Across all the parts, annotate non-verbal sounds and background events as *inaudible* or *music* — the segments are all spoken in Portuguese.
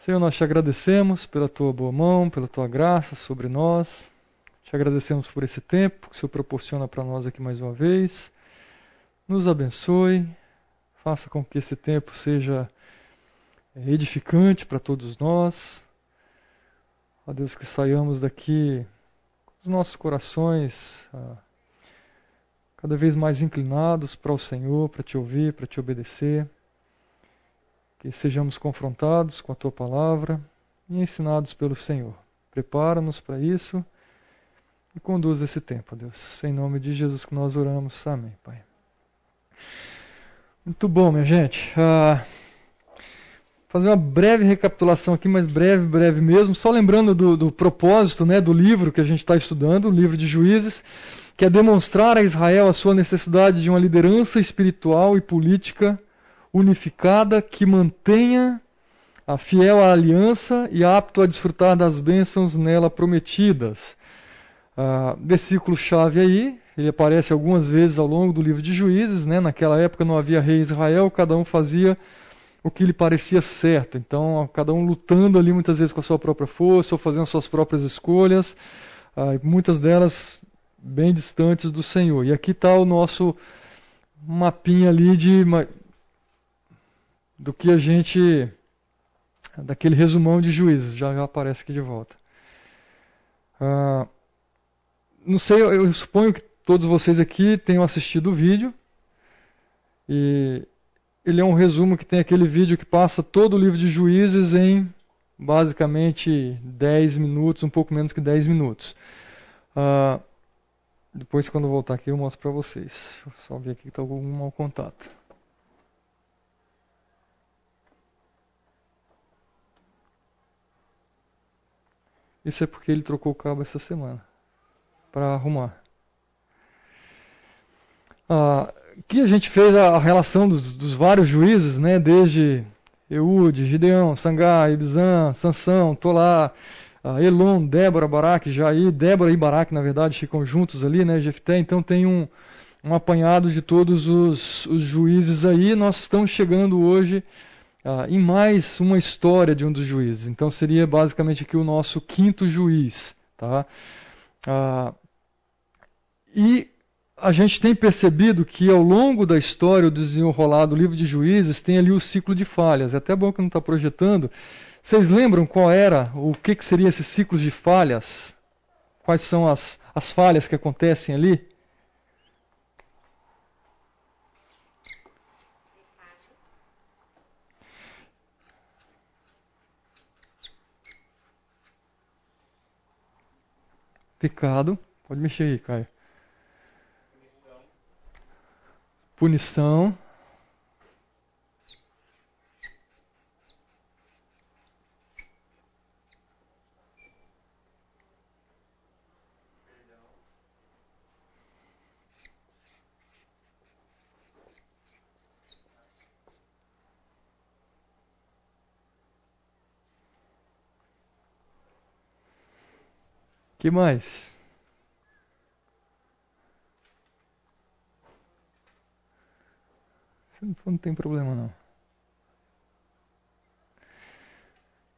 Senhor, nós te agradecemos pela tua boa mão, pela tua graça sobre nós. Te agradecemos por esse tempo que o Senhor proporciona para nós aqui mais uma vez. Nos abençoe, faça com que esse tempo seja edificante para todos nós. Ó Deus, que saiamos daqui com os nossos corações ah, cada vez mais inclinados para o Senhor, para te ouvir, para te obedecer que sejamos confrontados com a tua palavra e ensinados pelo Senhor. Prepara-nos para isso e conduz esse tempo, Deus. Em nome de Jesus que nós oramos. Amém, Pai. Muito bom, minha gente. Ah, fazer uma breve recapitulação aqui, mas breve, breve mesmo. Só lembrando do, do propósito né, do livro que a gente está estudando, o livro de Juízes, que é demonstrar a Israel a sua necessidade de uma liderança espiritual e política unificada que mantenha a fiel à aliança e apto a desfrutar das bênçãos nela prometidas. Uh, versículo chave aí, ele aparece algumas vezes ao longo do livro de Juízes, né? naquela época não havia rei em Israel, cada um fazia o que lhe parecia certo, então cada um lutando ali muitas vezes com a sua própria força, ou fazendo suas próprias escolhas, uh, muitas delas bem distantes do Senhor. E aqui está o nosso mapinha ali de do que a gente. daquele resumão de juízes, já, já aparece aqui de volta. Ah, não sei, eu, eu suponho que todos vocês aqui tenham assistido o vídeo. E ele é um resumo que tem aquele vídeo que passa todo o livro de juízes em basicamente 10 minutos, um pouco menos que 10 minutos. Uh, depois, quando voltar aqui, eu mostro para vocês. Deixa eu só ver aqui que está algum mau contato. Isso é porque ele trocou o cabo essa semana para arrumar. Ah, aqui a gente fez a relação dos, dos vários juízes, né, desde Eude, Gideão, Sangá, Ibizan, Sansão, Tolá, ah, Elon, Débora, Baraque, Jair, Débora e Baraque, na verdade, ficam juntos ali, né, Jefté, então tem um, um apanhado de todos os, os juízes aí. Nós estamos chegando hoje ah, em mais uma história de um dos juízes. Então seria basicamente aqui o nosso quinto juiz. Tá? Ah, e a gente tem percebido que ao longo da história, o desenrolar do livro de juízes, tem ali o ciclo de falhas. É até bom que não está projetando. Vocês lembram qual era, o que, que seria esse ciclo de falhas? Quais são as, as falhas que acontecem ali? Pecado. Pode mexer aí, Caio. Punição. Que mais? Não tem problema não.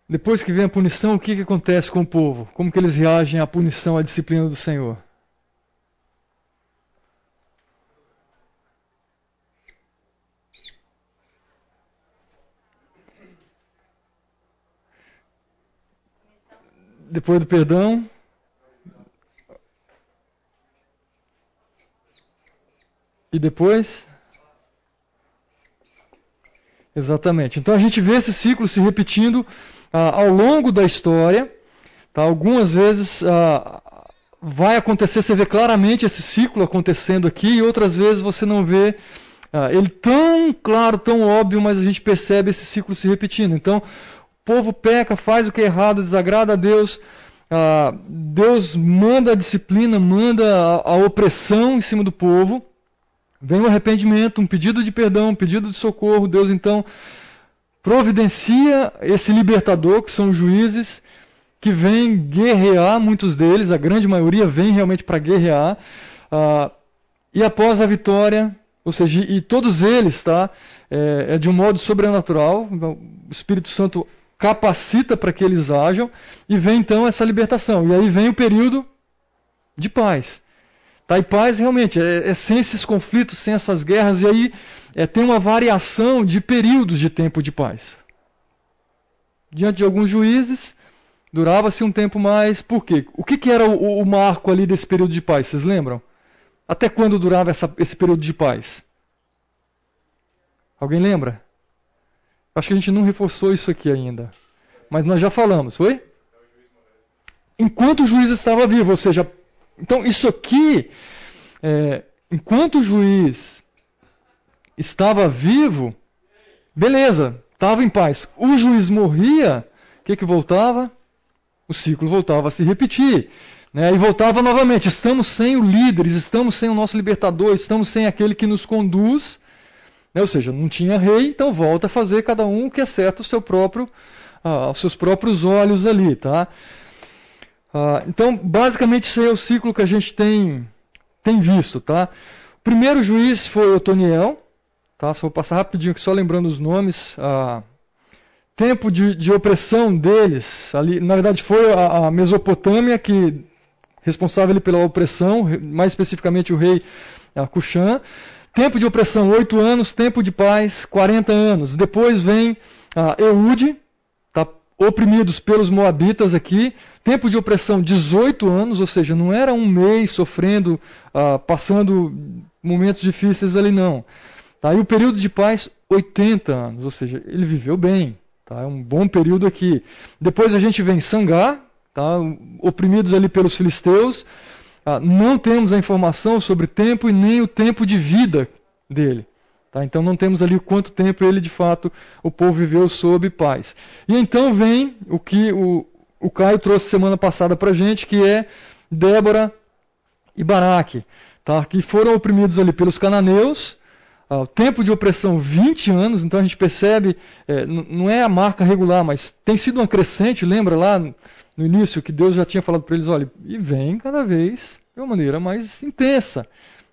Depois que vem a punição, o que, que acontece com o povo? Como que eles reagem à punição, à disciplina do Senhor? Depois do perdão, E depois? Exatamente. Então a gente vê esse ciclo se repetindo ah, ao longo da história. Tá? Algumas vezes ah, vai acontecer, você vê claramente esse ciclo acontecendo aqui, e outras vezes você não vê ah, ele tão claro, tão óbvio, mas a gente percebe esse ciclo se repetindo. Então, o povo peca, faz o que é errado, desagrada a Deus. Ah, Deus manda a disciplina, manda a, a opressão em cima do povo. Vem o arrependimento, um pedido de perdão, um pedido de socorro. Deus então providencia esse libertador, que são os juízes, que vêm guerrear, muitos deles, a grande maioria vem realmente para guerrear. Uh, e após a vitória, ou seja, e todos eles, tá? É, é de um modo sobrenatural. O Espírito Santo capacita para que eles ajam, e vem então essa libertação. E aí vem o período de paz. Tá? E paz realmente é, é sem esses conflitos, sem essas guerras, e aí é, tem uma variação de períodos de tempo de paz. Diante de alguns juízes, durava-se um tempo mais. Por quê? O que, que era o, o, marco ali desse período de paz? Vocês lembram? Até quando durava essa, esse período de paz? Alguém lembra? Acho que a gente não reforçou isso aqui ainda. Mas nós já falamos, foi? Enquanto o juiz estava vivo, ou seja, então isso aqui, é, enquanto o juiz estava vivo, beleza, estava em paz. O juiz morria, o que, que voltava? O ciclo voltava a se repetir. Né? E voltava novamente. Estamos sem o líder, estamos sem o nosso libertador, estamos sem aquele que nos conduz. Né? Ou seja, não tinha rei, então volta a fazer cada um o que é certo seu próprio, ah, aos seus próprios olhos ali. Tá? Ah, então, basicamente, esse é o ciclo que a gente tem, tem visto. Tá? O primeiro juiz foi Otoniel, Tá? Só vou passar rapidinho só lembrando os nomes. Ah, tempo de, de, opressão deles, ali, na verdade foi a, a Mesopotâmia que responsável pela opressão, mais especificamente o rei Cuxã. Tempo de opressão, 8 anos. Tempo de paz, 40 anos. Depois vem ah, Eude, oprimidos pelos moabitas aqui. Tempo de opressão, 18 anos, ou seja, não era um mês sofrendo, ah, passando momentos difíceis ali, não. Tá? E o período de paz, 80 anos, ou seja, ele viveu bem. Tá? É um bom período aqui. Depois a gente vem Sangar, tá? oprimidos ali pelos filisteus. Ah, não temos a informação sobre tempo e nem o tempo de vida dele. Tá? Então não temos ali quanto tempo ele de fato, o povo viveu sob paz. E então vem o que o, o Caio trouxe semana passada para a gente, que é Débora e Baraque, tá? que foram oprimidos ali pelos cananeus o tempo de opressão 20 anos, então a gente percebe, é, não é a marca regular, mas tem sido uma crescente, lembra lá no início que Deus já tinha falado para eles, olha, e vem cada vez de uma maneira mais intensa.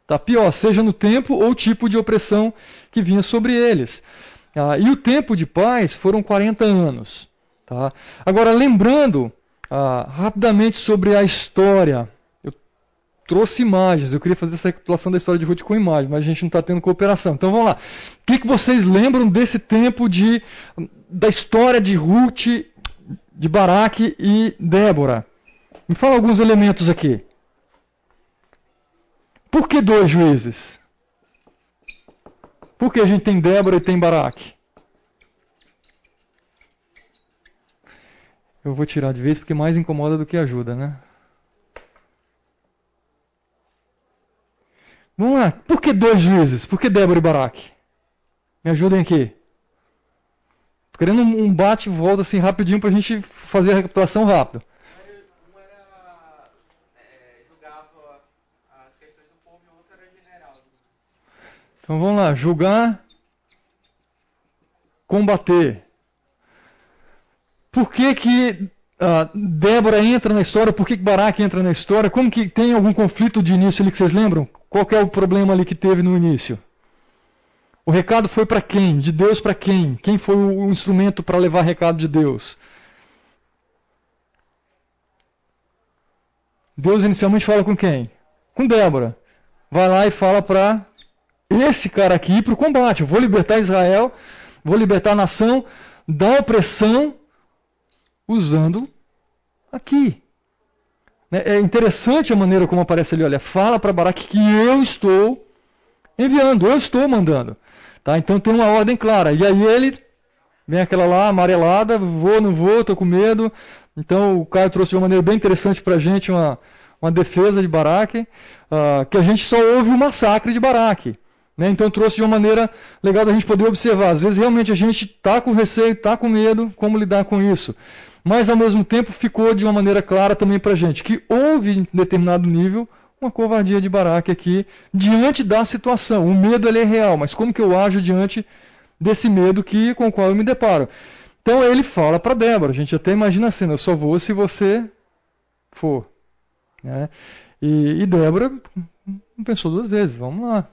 Tá pior, seja no tempo ou tipo de opressão que vinha sobre eles. Ah, e o tempo de paz foram 40 anos. Tá? Agora, lembrando ah, rapidamente sobre a história trouxe imagens. Eu queria fazer essa recapitulação da história de Ruth com imagens, mas a gente não está tendo cooperação. Então vamos lá. O que, que vocês lembram desse tempo de, da história de Ruth, de Baraque e Débora? Me fala alguns elementos aqui. Por que dois juízes? Por que a gente tem Débora e tem Baraque? Eu vou tirar de vez porque mais incomoda do que ajuda, né? Vamos lá. Por que dois juízes? Por que Débora e Baraque? Me ajudem aqui. Estou querendo um bate e volta assim rapidinho para a gente fazer a recapitulação rápida. Então vamos lá, julgar, combater. Por que que uh, Débora entra na história? Por que, que Baraque entra na história? Como que tem algum conflito de início ali que vocês lembram? Qual é o problema ali que teve no início? O recado foi para quem? De Deus para quem? Quem foi o instrumento para levar recado de Deus? Deus inicialmente fala com quem? Com Débora. Vai lá e fala para esse cara aqui para o combate. Eu vou libertar Israel, vou libertar a nação da opressão usando aqui. Né? É interessante a maneira como aparece ali. Olha, fala para Baraque que eu estou enviando, eu estou mandando. Tá? Então tem uma ordem clara. E aí ele vem aquela lá amarelada, vou, não vou, estou com medo. Então o Caio trouxe de uma maneira bem interessante para a gente uma, uma defesa de Baraque, uh, que a gente só ouve o massacre de Baraque. Né? Então trouxe de uma maneira legal da gente poder observar. Às vezes realmente a gente está com receio, está com medo, como lidar com isso mas ao mesmo tempo ficou de uma maneira clara também para a gente que houve em determinado nível uma covardia de Baraque aqui diante da situação. O medo ele é real, mas como que eu ajo diante desse medo que, com o qual eu me deparo? Então ele fala para Débora, a gente até imagina a cena, eu só vou se você for. Né? E, e Débora não pensou duas vezes, vamos lá,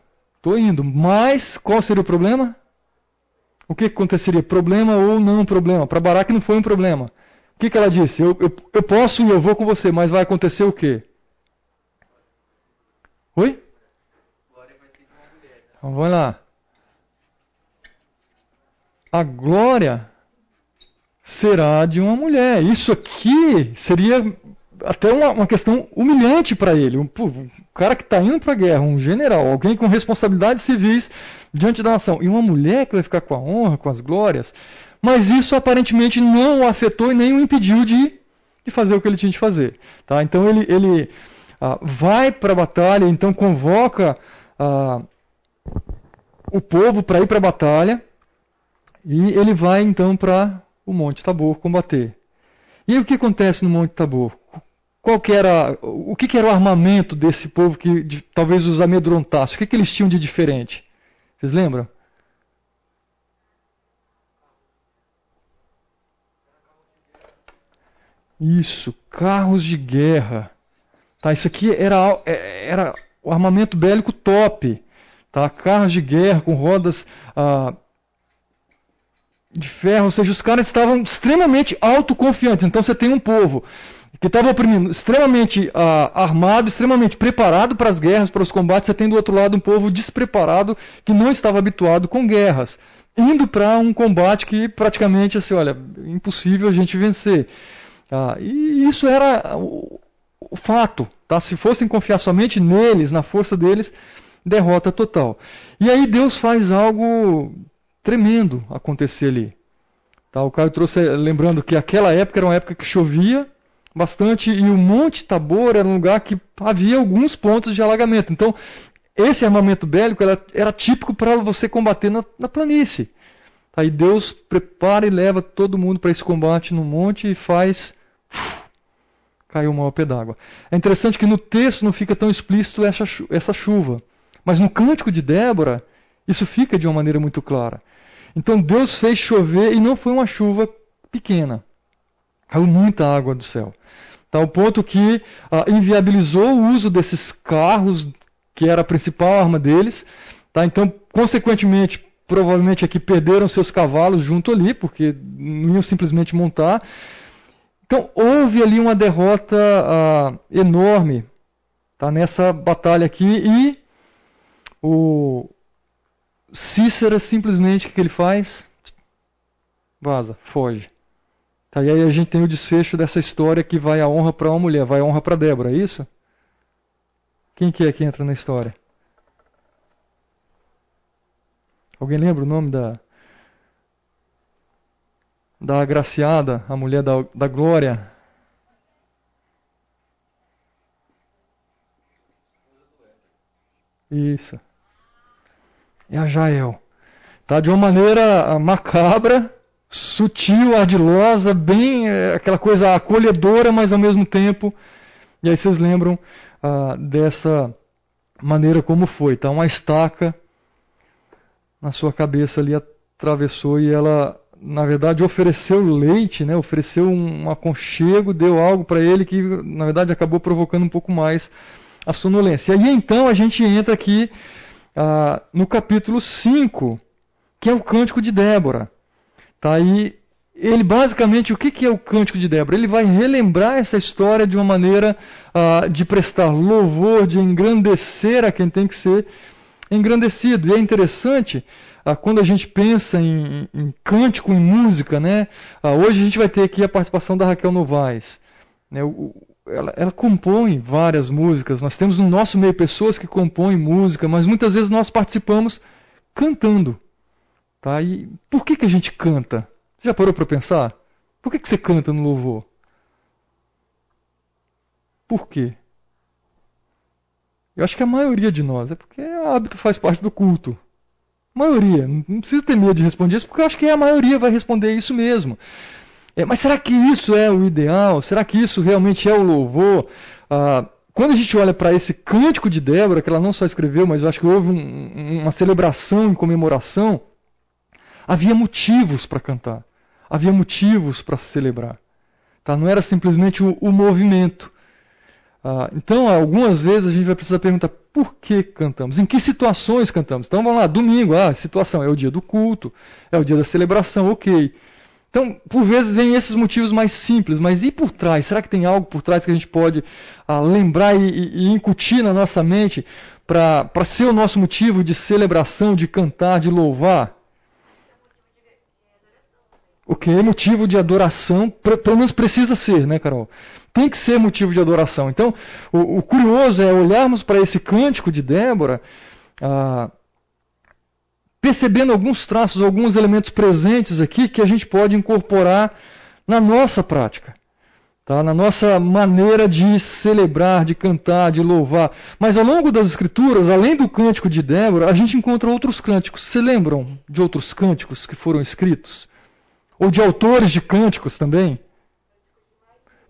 estou indo. Mas qual seria o problema? o que aconteceria? Problema ou não problema? Para Baraque não foi um problema. O que, que ela disse? Eu, eu, eu posso e eu vou com você, mas vai acontecer o quê? Oi? Então, vamos lá. A glória será de uma mulher. Isso aqui seria até uma, uma questão humilhante para ele. Um, um, cara que está indo para a guerra, um general, alguém com responsabilidades civis diante da nação, e uma mulher que vai ficar com a honra, com as glórias. Mas isso aparentemente não o afetou e nem o impediu de, de fazer o que ele tinha de fazer. Tá? Então ele, ele ah, vai para a batalha, então convoca ah, o povo para ir para a batalha, e ele vai então para o Monte Tabor combater. E aí, o que acontece no Monte Tabor? Qual que era, o que, que era o armamento desse povo que de, talvez os amedrontasse? O que, que eles tinham de diferente? Vocês lembram? Isso, carros de guerra. Tá, isso aqui era, é, era o armamento bélico top. Tá, carros de guerra com rodas ah, de ferro, ou seja, os caras estavam extremamente autoconfiantes. Então você tem um povo que estava oprimindo, extremamente ah, armado, extremamente preparado para as guerras, para os combates. Você tem do outro lado um povo despreparado que não estava habituado com guerras, indo para um combate que praticamente assim, olha, impossível a gente vencer. Ah, e isso era o, o fato. Tá? Se fossem confiar somente neles, na força deles, derrota total. E aí Deus faz algo tremendo acontecer ali. Tá? O Caio trouxe, lembrando que aquela época era uma época que chovia bastante e o Monte Tabor era um lugar que havia alguns pontos de alagamento. Então, esse armamento bélico era, era típico para você combater na, na planície. Aí Deus prepara e leva todo mundo para esse combate no monte e faz. Caiu uma pé d'água. É interessante que no texto não fica tão explícito essa, essa chuva. Mas no cântico de Débora, isso fica de uma maneira muito clara. Então Deus fez chover e não foi uma chuva pequena. Caiu muita água do céu. Tal ponto que ah, inviabilizou o uso desses carros, que era a principal arma deles. Tá? Então, consequentemente, provavelmente aqui perderam seus cavalos junto ali, porque não iam simplesmente montar. Então, houve ali uma derrota ah, enorme tá? nessa batalha aqui e o Cícera simplesmente o que ele faz? Vaza, foge. Tá, e aí a gente tem o desfecho dessa história que vai a honra para uma mulher, vai a honra para Débora, é isso? Quem que é que entra na história? Alguém lembra o nome da da agraciada, a mulher da, da glória? Isso. É a Jael. Tá de uma maneira macabra, sutil, ardilosa, bem é, aquela coisa acolhedora, mas ao mesmo tempo. E aí vocês lembram ah, dessa maneira como foi, tá? Uma estaca na sua cabeça ali atravessou e ela, na verdade, ofereceu leite, né? Ofereceu um aconchego, deu algo para ele que, na verdade, acabou provocando um pouco mais a sonolência. E aí então a gente entra aqui ah, no capítulo 5, que é o cântico de Débora. Tá aí ele basicamente, o que, que é o cântico de Débora? Ele vai relembrar essa história de uma maneira uh, de prestar louvor, de engrandecer a quem tem que ser engrandecido. E é interessante, uh, quando a gente pensa em, em cântico, em música, né? Uh, hoje a gente vai ter aqui a participação da Raquel Novaes. Né? O, ela, ela, compõe várias músicas. Nós temos no nosso meio pessoas que compõem música, mas muitas vezes nós participamos cantando. Tá? E por que, que a gente canta? Já parou para pensar? Por que, que você canta no louvor? Por quê? Eu acho que a maioria de nós é porque o hábito faz parte do culto. A maioria. Não precisa ter medo de responder isso, porque eu acho que a maioria vai responder isso mesmo. É, mas será que isso é o ideal? Será que isso realmente é o louvor? Ah, quando a gente olha para esse cântico de Débora, que ela não só escreveu, mas eu acho que houve um, uma celebração em comemoração, havia motivos para cantar, havia motivos para celebrar. Tá? Não era simplesmente o, o movimento. Ah, então, algumas vezes a gente vai precisar perguntar por que cantamos, em que situações cantamos. Então vamos lá, domingo, ah, situação, é o dia do culto, é o dia da celebração, ok. Então, por vezes vem esses motivos mais simples, mas e por trás? Será que tem algo por trás que a gente pode ah, lembrar e, e, e incutir na nossa mente para ser o nosso motivo de celebração, de cantar, de louvar? O que é motivo de adoração, pelo menos precisa ser, né, Carol? Tem que ser motivo de adoração. Então, o, o curioso é olharmos para esse cântico de Débora, ah, percebendo alguns traços, alguns elementos presentes aqui que a gente pode incorporar na nossa prática. Tá? Na nossa maneira de celebrar, de cantar, de louvar. Mas ao longo das escrituras, além do cântico de Débora, a gente encontra outros cânticos. Se lembram de outros cânticos que foram escritos? Ou de autores de cânticos também.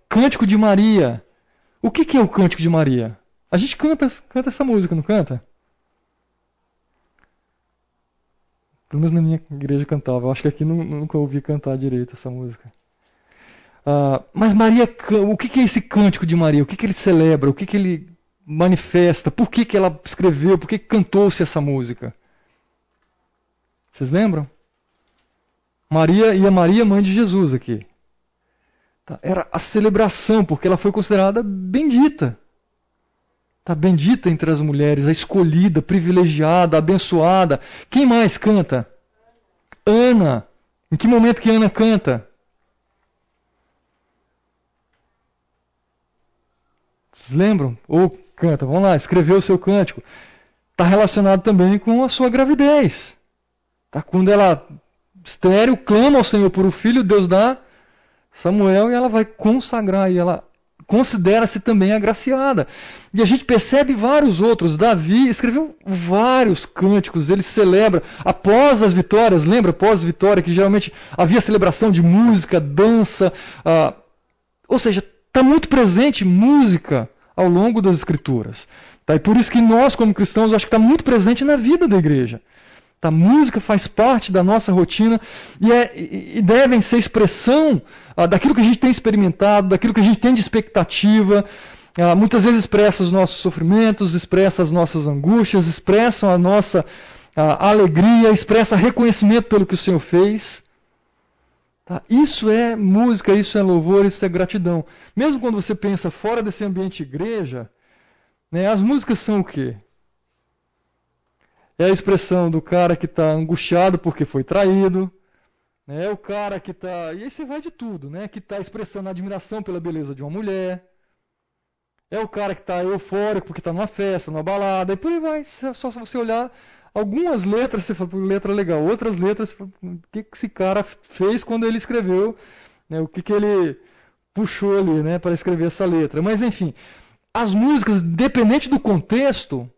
Cântico de Maria. O que, que é o Cântico de Maria? A gente canta, canta essa música, não canta? Pelo menos na minha igreja cantava. Eu acho que aqui não, nunca ouvi cantar direito essa música. Uh, mas Maria, o que, que, é esse cântico de Maria? O que, que ele celebra? O que, que ele manifesta? Por que, que ela escreveu? Por que cantou-se essa música? Vocês lembram? Maria e a Maria, mãe de Jesus aqui. Tá, era a celebração, porque ela foi considerada bendita. Tá bendita entre as mulheres, a escolhida, privilegiada, abençoada. Quem mais canta? Ana. Em que momento que Ana canta? Vocês lembram? Ou canta, vamos lá, escreveu o seu cântico. Está relacionado também com a sua gravidez. Tá? Quando ela estéreo, clama ao Senhor por um filho, Deus dá Samuel e ela vai consagrar e ela considera-se também agraciada. E a gente percebe vários outros. Davi escreveu vários cânticos, ele celebra após as vitórias, lembra? Após a vitória, que geralmente havia celebração de música, dança. Ah, ou seja, está muito presente música ao longo das escrituras. Tá? E por isso que nós, como cristãos, acho que está muito presente na vida da igreja. A música faz parte da nossa rotina e, é, e devem ser expressão ah, daquilo que a gente tem experimentado, daquilo que a gente tem de expectativa. Ah, muitas vezes expressa os nossos sofrimentos, expressa as nossas angústias, expressam a nossa ah, alegria, expressa reconhecimento pelo que o Senhor fez. Tá? Isso é música, isso é louvor, isso é gratidão. Mesmo quando você pensa fora desse ambiente igreja, né, as músicas são o quê? É a expressão do cara que está angustiado porque foi traído. Né? É o cara que está. E aí você vai de tudo, né? Que está expressando admiração pela beleza de uma mulher. É o cara que está eufórico porque está numa festa, numa balada. E por aí vai. Só se você olhar algumas letras, você fala, letra legal. Outras letras, fala, o que, que esse cara fez quando ele escreveu? Né? O que, que ele puxou ali né, para escrever essa letra. Mas enfim, as músicas, dependente do contexto,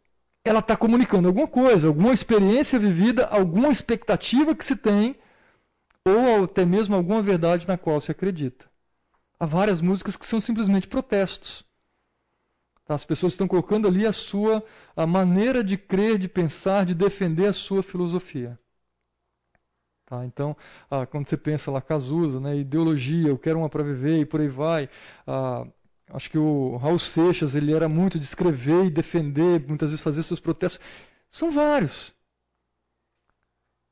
ela está comunicando alguma coisa, alguma experiência vivida, alguma expectativa que se tem, ou até mesmo alguma verdade na qual se acredita. Há várias músicas que são simplesmente protestos. Tá? As pessoas estão colocando ali a sua a maneira de crer, de pensar, de defender a sua filosofia. Tá? Então, ah, quando você pensa lá, Cazuza, né, ideologia, eu quero uma para viver e por aí vai. Ah, Acho que o Raul Seixas ele era muito de escrever e defender, muitas vezes fazer seus protestos. São vários.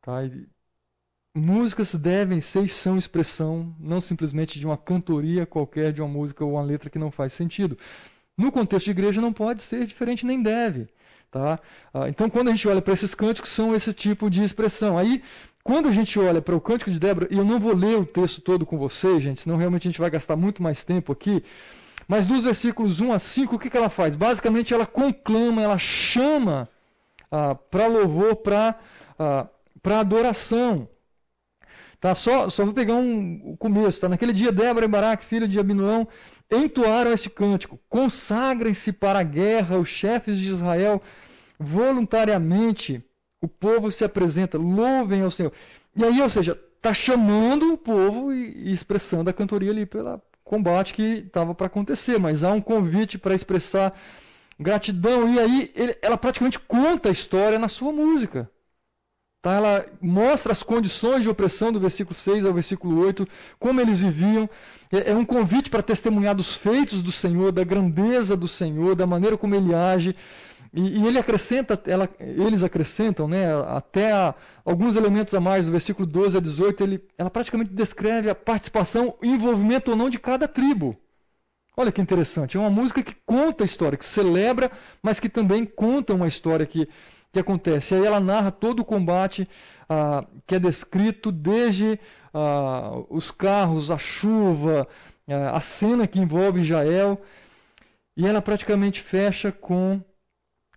Tá? E músicas devem ser e são expressão não simplesmente de uma cantoria qualquer, de uma música ou uma letra que não faz sentido. No contexto de igreja não pode ser diferente nem deve. Tá? Ah, então, quando a gente olha para esses cânticos, são esse tipo de expressão. Aí, quando a gente olha para o cântico de Débora, e eu não vou ler o texto todo com vocês, gente, senão realmente a gente vai gastar muito mais tempo aqui. Mas dos versículos 1 a 5, o que, que ela faz? Basicamente, ela conclama, ela chama ah, para louvor, para ah, adoração. Tá? Só, só vou pegar um, começo. Tá? Naquele dia, Débora e Baraque, filho de Abinuão, entoaram este cântico: Consagrem-se para a guerra os chefes de Israel, voluntariamente o povo se apresenta, louvem ao Senhor. E aí, ou seja, está chamando o povo e expressando a cantoria ali pela, combate que estava para acontecer, mas há um convite para expressar gratidão. E aí ele, ela praticamente conta a história na sua música. Tá? Ela mostra as condições de opressão do versículo 6 ao versículo 8, como eles viviam. É, é um convite para testemunhar dos feitos do Senhor, da grandeza do Senhor, da maneira como ele age. E, e ele acrescenta, ela, eles acrescentam né, até a, alguns elementos a mais, do versículo 12 a 18, ele, ela praticamente descreve a participação e envolvimento ou não de cada tribo. Olha que interessante, é uma música que conta a história, que celebra, mas que também conta uma história que que acontece? Aí ela narra todo o combate ah, que é descrito desde ah, os carros, a chuva, ah, a cena que envolve Jael, e ela praticamente fecha com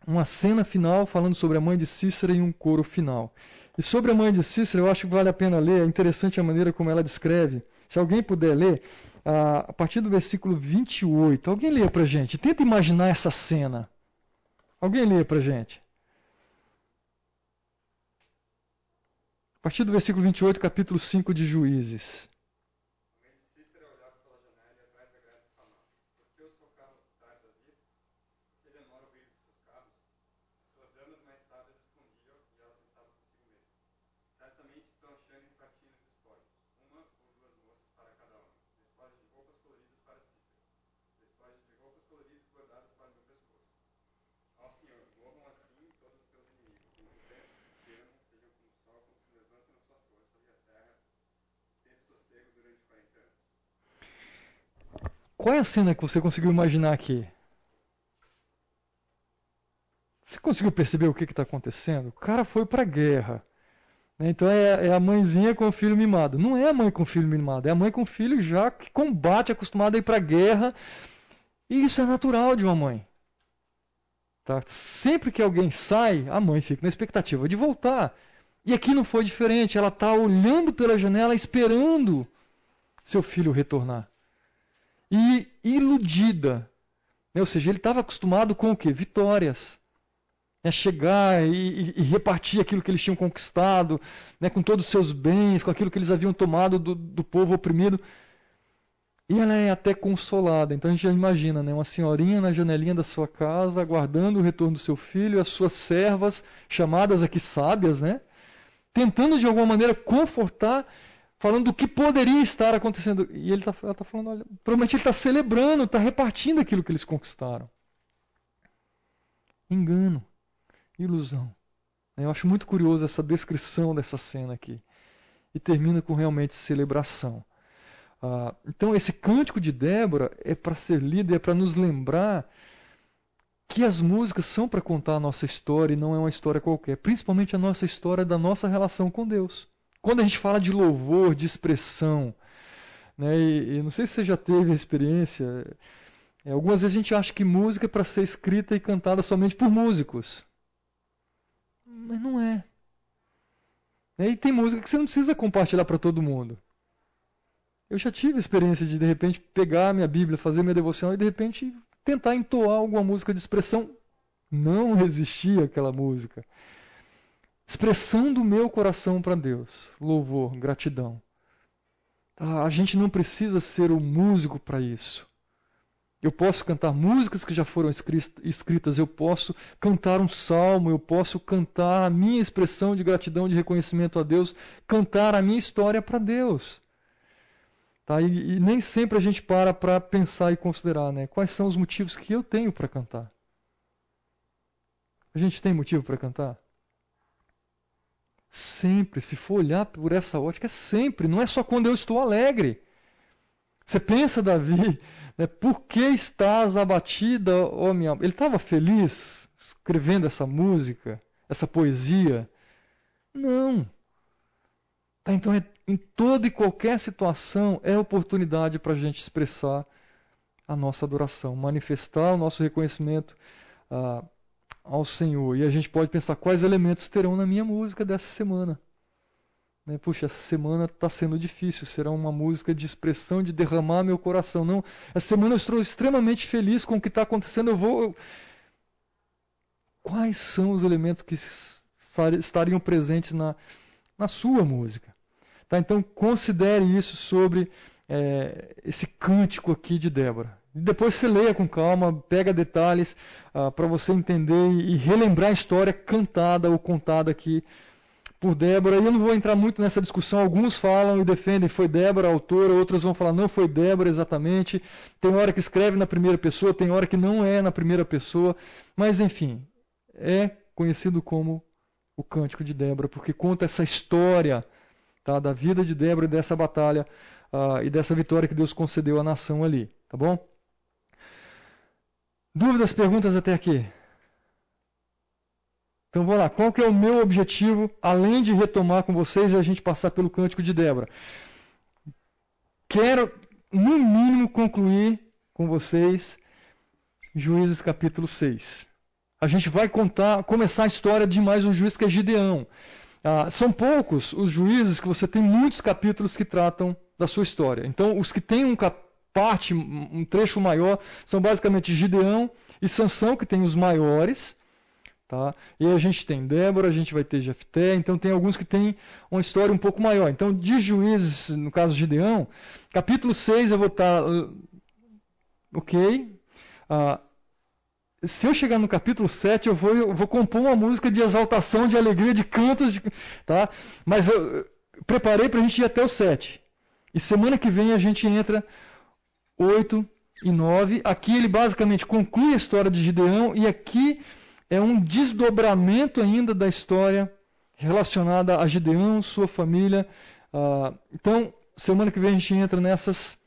uma cena final falando sobre a mãe de Cícera e um coro final. E sobre a mãe de Cícera, eu acho que vale a pena ler, é interessante a maneira como ela descreve. Se alguém puder ler, a partir do versículo 28, alguém lê para gente. Tenta imaginar essa cena. Alguém lê para gente. A partir do versículo 28, capítulo 5 de Juízes. Qual é a cena que você conseguiu imaginar aqui? Você conseguiu perceber o que está acontecendo? O cara foi para a guerra. Né? Então é, é, a mãezinha com o filho mimado. Não é a mãe com o filho mimado, é a mãe com o filho já que combate, acostumada a ir para a guerra. E isso é natural de uma mãe. Tá? Sempre que alguém sai, a mãe fica na expectativa de voltar. E aqui não foi diferente. Ela está olhando pela janela, esperando seu filho retornar e iludida. Ou seja, ele estava acostumado com o quê? Vitórias. É chegar e, e, e, repartir aquilo que eles tinham conquistado, né, com todos os seus bens, com aquilo que eles haviam tomado do, do povo oprimido. E ela é até consolada. Então a gente já imagina, né, uma senhorinha na janelinha da sua casa, aguardando o retorno do seu filho, as suas servas, chamadas aqui sábias, né, tentando de alguma maneira confortar falando do que poderia estar acontecendo. E ele está tá falando, olha, provavelmente ele está celebrando, está repartindo aquilo que eles conquistaram. Engano, ilusão. Eu acho muito curioso essa descrição dessa cena aqui. E termina com realmente celebração. Ah, então, esse cântico de Débora é para ser lido, é para nos lembrar que as músicas são para contar a nossa história e não é uma história qualquer. Principalmente a nossa história da nossa relação com Deus. Quando a gente fala de louvor, de expressão, né, e, e não sei se você já teve a experiência, é, algumas vezes a gente acha que música é para ser escrita e cantada somente por músicos. Mas não é. E tem música que você não precisa compartilhar para todo mundo. Eu já tive a experiência de, de repente, pegar minha Bíblia, fazer minha devoção e, de repente, tentar entoar alguma música de expressão. Não resistir àquela música expressão do meu coração para Deus. Louvor, gratidão. Ah, a gente não precisa ser o músico para isso. Eu posso cantar músicas que já foram escritas, eu posso cantar um salmo, eu posso cantar a minha expressão de gratidão, de reconhecimento a Deus, cantar a minha história para Deus. Tá? E, e, nem sempre a gente para para pensar e considerar né? quais são os motivos que eu tenho para cantar. A gente tem motivo para cantar? Sempre, se for olhar por essa ótica, é sempre, não é só quando eu estou alegre. Você pensa, Davi, né, por que estás abatida, ó minha Ele estava feliz escrevendo essa música, essa poesia? Não. Tá, então, é, em toda e qualquer situação, é oportunidade para a gente expressar a nossa adoração, manifestar o nosso reconhecimento. Ah, ao Senhor. E a gente pode pensar quais elementos terão na minha música dessa semana. Né? Puxa, essa semana está sendo difícil. Será uma música de expressão, de derramar meu coração. Não, essa semana eu estou extremamente feliz com o que está acontecendo. Eu vou. Quais são os elementos que estariam presentes na, na sua música? Tá? Então considere isso sobre é, esse cântico aqui de Débora. Depois você leia com calma, pega detalhes uh, para você entender e, e relembrar a história cantada ou contada aqui por Débora. E eu não vou entrar muito nessa discussão. Alguns falam e defendem foi Débora a autora, outros vão falar não foi Débora exatamente. Tem hora que escreve na primeira pessoa, tem hora que não é na primeira pessoa. Mas enfim, é conhecido como o Cântico de Débora, porque conta essa história tá, da vida de Débora e dessa batalha uh, e dessa vitória que Deus concedeu à nação ali. Tá bom? Dúvidas, perguntas até aqui? Então vamos lá, qual que é o meu objetivo, além de retomar com vocês e a gente passar pelo cântico de Débora? Quero, no mínimo, concluir com vocês Juízes capítulo 6. A gente vai contar, começar a história de mais um juiz que é Gideão. Ah, são poucos os juízes que você tem muitos capítulos que tratam da sua história. Então, os que têm um parte, um trecho maior, são basicamente Gideão e Sansão, que tem os maiores. Tá? E a gente tem Débora, a gente vai ter Jefté, então tem alguns que têm uma história um pouco maior. Então, de juízes, no caso de Gideão, capítulo 6 eu vou estar. Uh, ok. Uh, se eu chegar no capítulo 7, eu vou, eu vou compor uma música de exaltação, de alegria, de cantos. De, tá? Mas eu preparei para a gente ir até o 7. E semana que vem a gente entra 8 e 9. Aqui ele basicamente conclui a história de Gideão e aqui é um desdobramento ainda da história relacionada a Gideão, sua família. Uh, então, semana que vem a gente entra nessas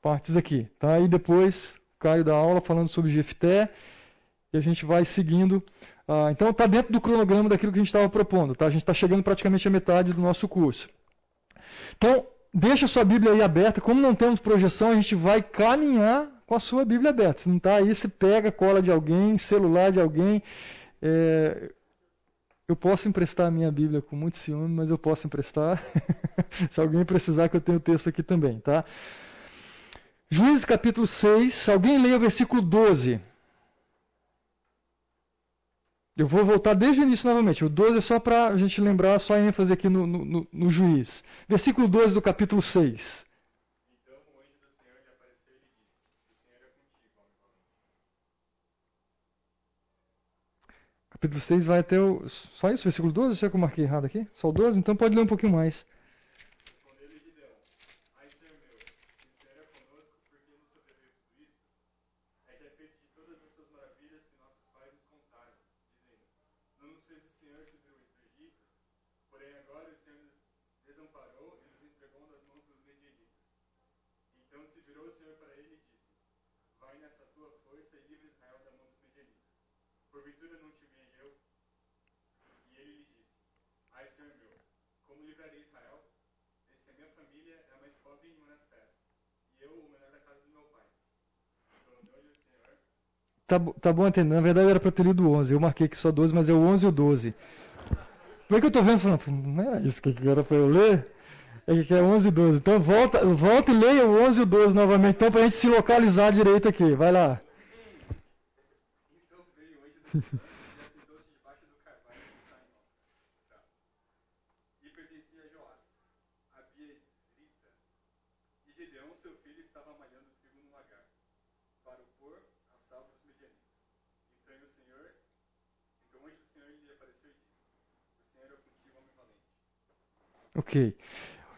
partes aqui. Tá? E depois, Caio da aula falando sobre Jefté e a gente vai seguindo. Uh, então, está dentro do cronograma daquilo que a gente estava propondo. Tá? A gente está chegando praticamente à metade do nosso curso. Então, deixa a sua Bíblia aí aberta. Como não temos projeção, a gente vai caminhar com a sua Bíblia aberta. Se não está aí, você pega cola de alguém, celular de alguém. É... Eu posso emprestar a minha Bíblia com muito ciúme, mas eu posso emprestar. *laughs* Se alguém precisar, que eu tenho o texto aqui também, tá? Juízes capítulo 6, alguém leia o versículo 12. Eu vou voltar desde o início novamente. O 12 é só para a gente lembrar, só ênfase aqui no, no, no, juiz. Versículo 12 do capítulo 6. Capítulo 6 vai até o. Só isso, versículo 12? Será que eu marquei errado aqui? Só o 12? Então pode ler um pouquinho mais. Tá, tá bom entender. Na verdade era para ter lido o 11. Eu marquei aqui só 12, mas é o 11 e o 12. Como é que eu estou vendo? Falando, não era isso que era para eu ler? É que é 11 e 12. Então volta, volta e leia o 11 e o 12 novamente, então, para a gente se localizar direito aqui. Vai lá. *laughs* *laughs* Ok.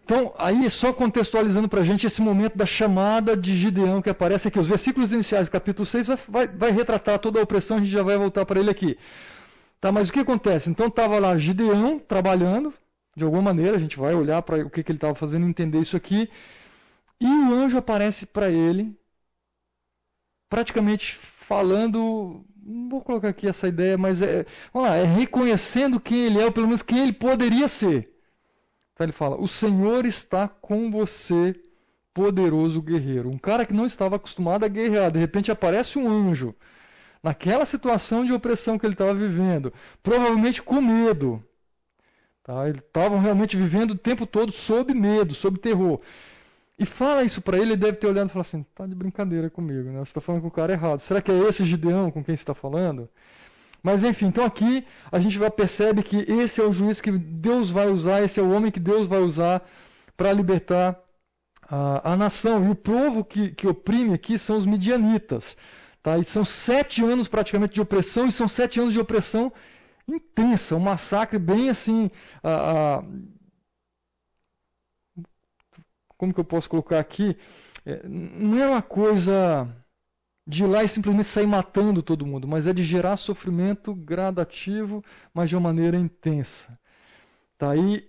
Então, aí só contextualizando para a gente esse momento da chamada de Gideão que aparece aqui. Os versículos iniciais do capítulo 6 vai, vai, vai retratar toda a opressão, a gente já vai voltar para ele aqui. Tá, mas o que acontece? Então estava lá Gideão trabalhando, de alguma maneira, a gente vai olhar para o que, que ele estava fazendo e entender isso aqui. E o anjo aparece para ele, praticamente falando, não vou colocar aqui essa ideia, mas é, vamos lá, é reconhecendo quem ele é, ou pelo menos quem ele poderia ser. Então ele fala: O Senhor está com você, poderoso guerreiro. Um cara que não estava acostumado a guerrear, de repente aparece um anjo. Naquela situação de opressão que ele estava vivendo, provavelmente com medo. Tá? Ele estava realmente vivendo o tempo todo sob medo, sob terror. E fala isso para ele, ele deve ter olhado e falado assim: tá de brincadeira comigo, né? Você está falando com o cara errado. Será que é esse Gideão com quem você está falando? Mas enfim, então aqui a gente vai percebe que esse é o juiz que Deus vai usar, esse é o homem que Deus vai usar para libertar a, a, nação. E o povo que, que oprime aqui são os midianitas. Tá? E são sete anos praticamente de opressão, e são sete anos de opressão intensa, um massacre bem assim. Ah, ah, como que eu posso colocar aqui? É, não é uma coisa de ir lá e simplesmente sair matando todo mundo, mas é de gerar sofrimento gradativo, mas de uma maneira intensa. Tá aí,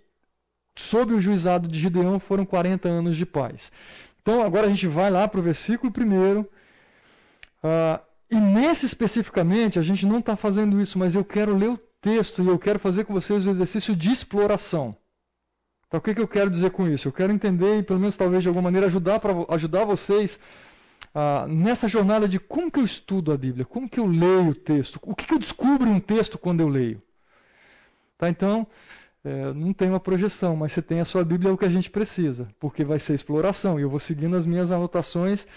sob o juizado de Gideão, foram 40 anos de paz. Então, agora a gente vai lá para o versículo primeiro. Uh, e nesse especificamente, a gente não está fazendo isso, mas eu quero ler o texto e eu quero fazer com vocês o exercício de exploração. Então, o que, que eu quero dizer com isso? Eu quero entender e, pelo menos, talvez de alguma maneira, ajudar, pra, ajudar vocês ah, nessa jornada de como que eu estudo a Bíblia, como que eu leio o texto, o que, que eu descubro um texto quando eu leio. Tá, então, é, não tem uma projeção, mas você tem a sua Bíblia, é o que a gente precisa, porque vai ser exploração, e eu vou seguindo as minhas anotações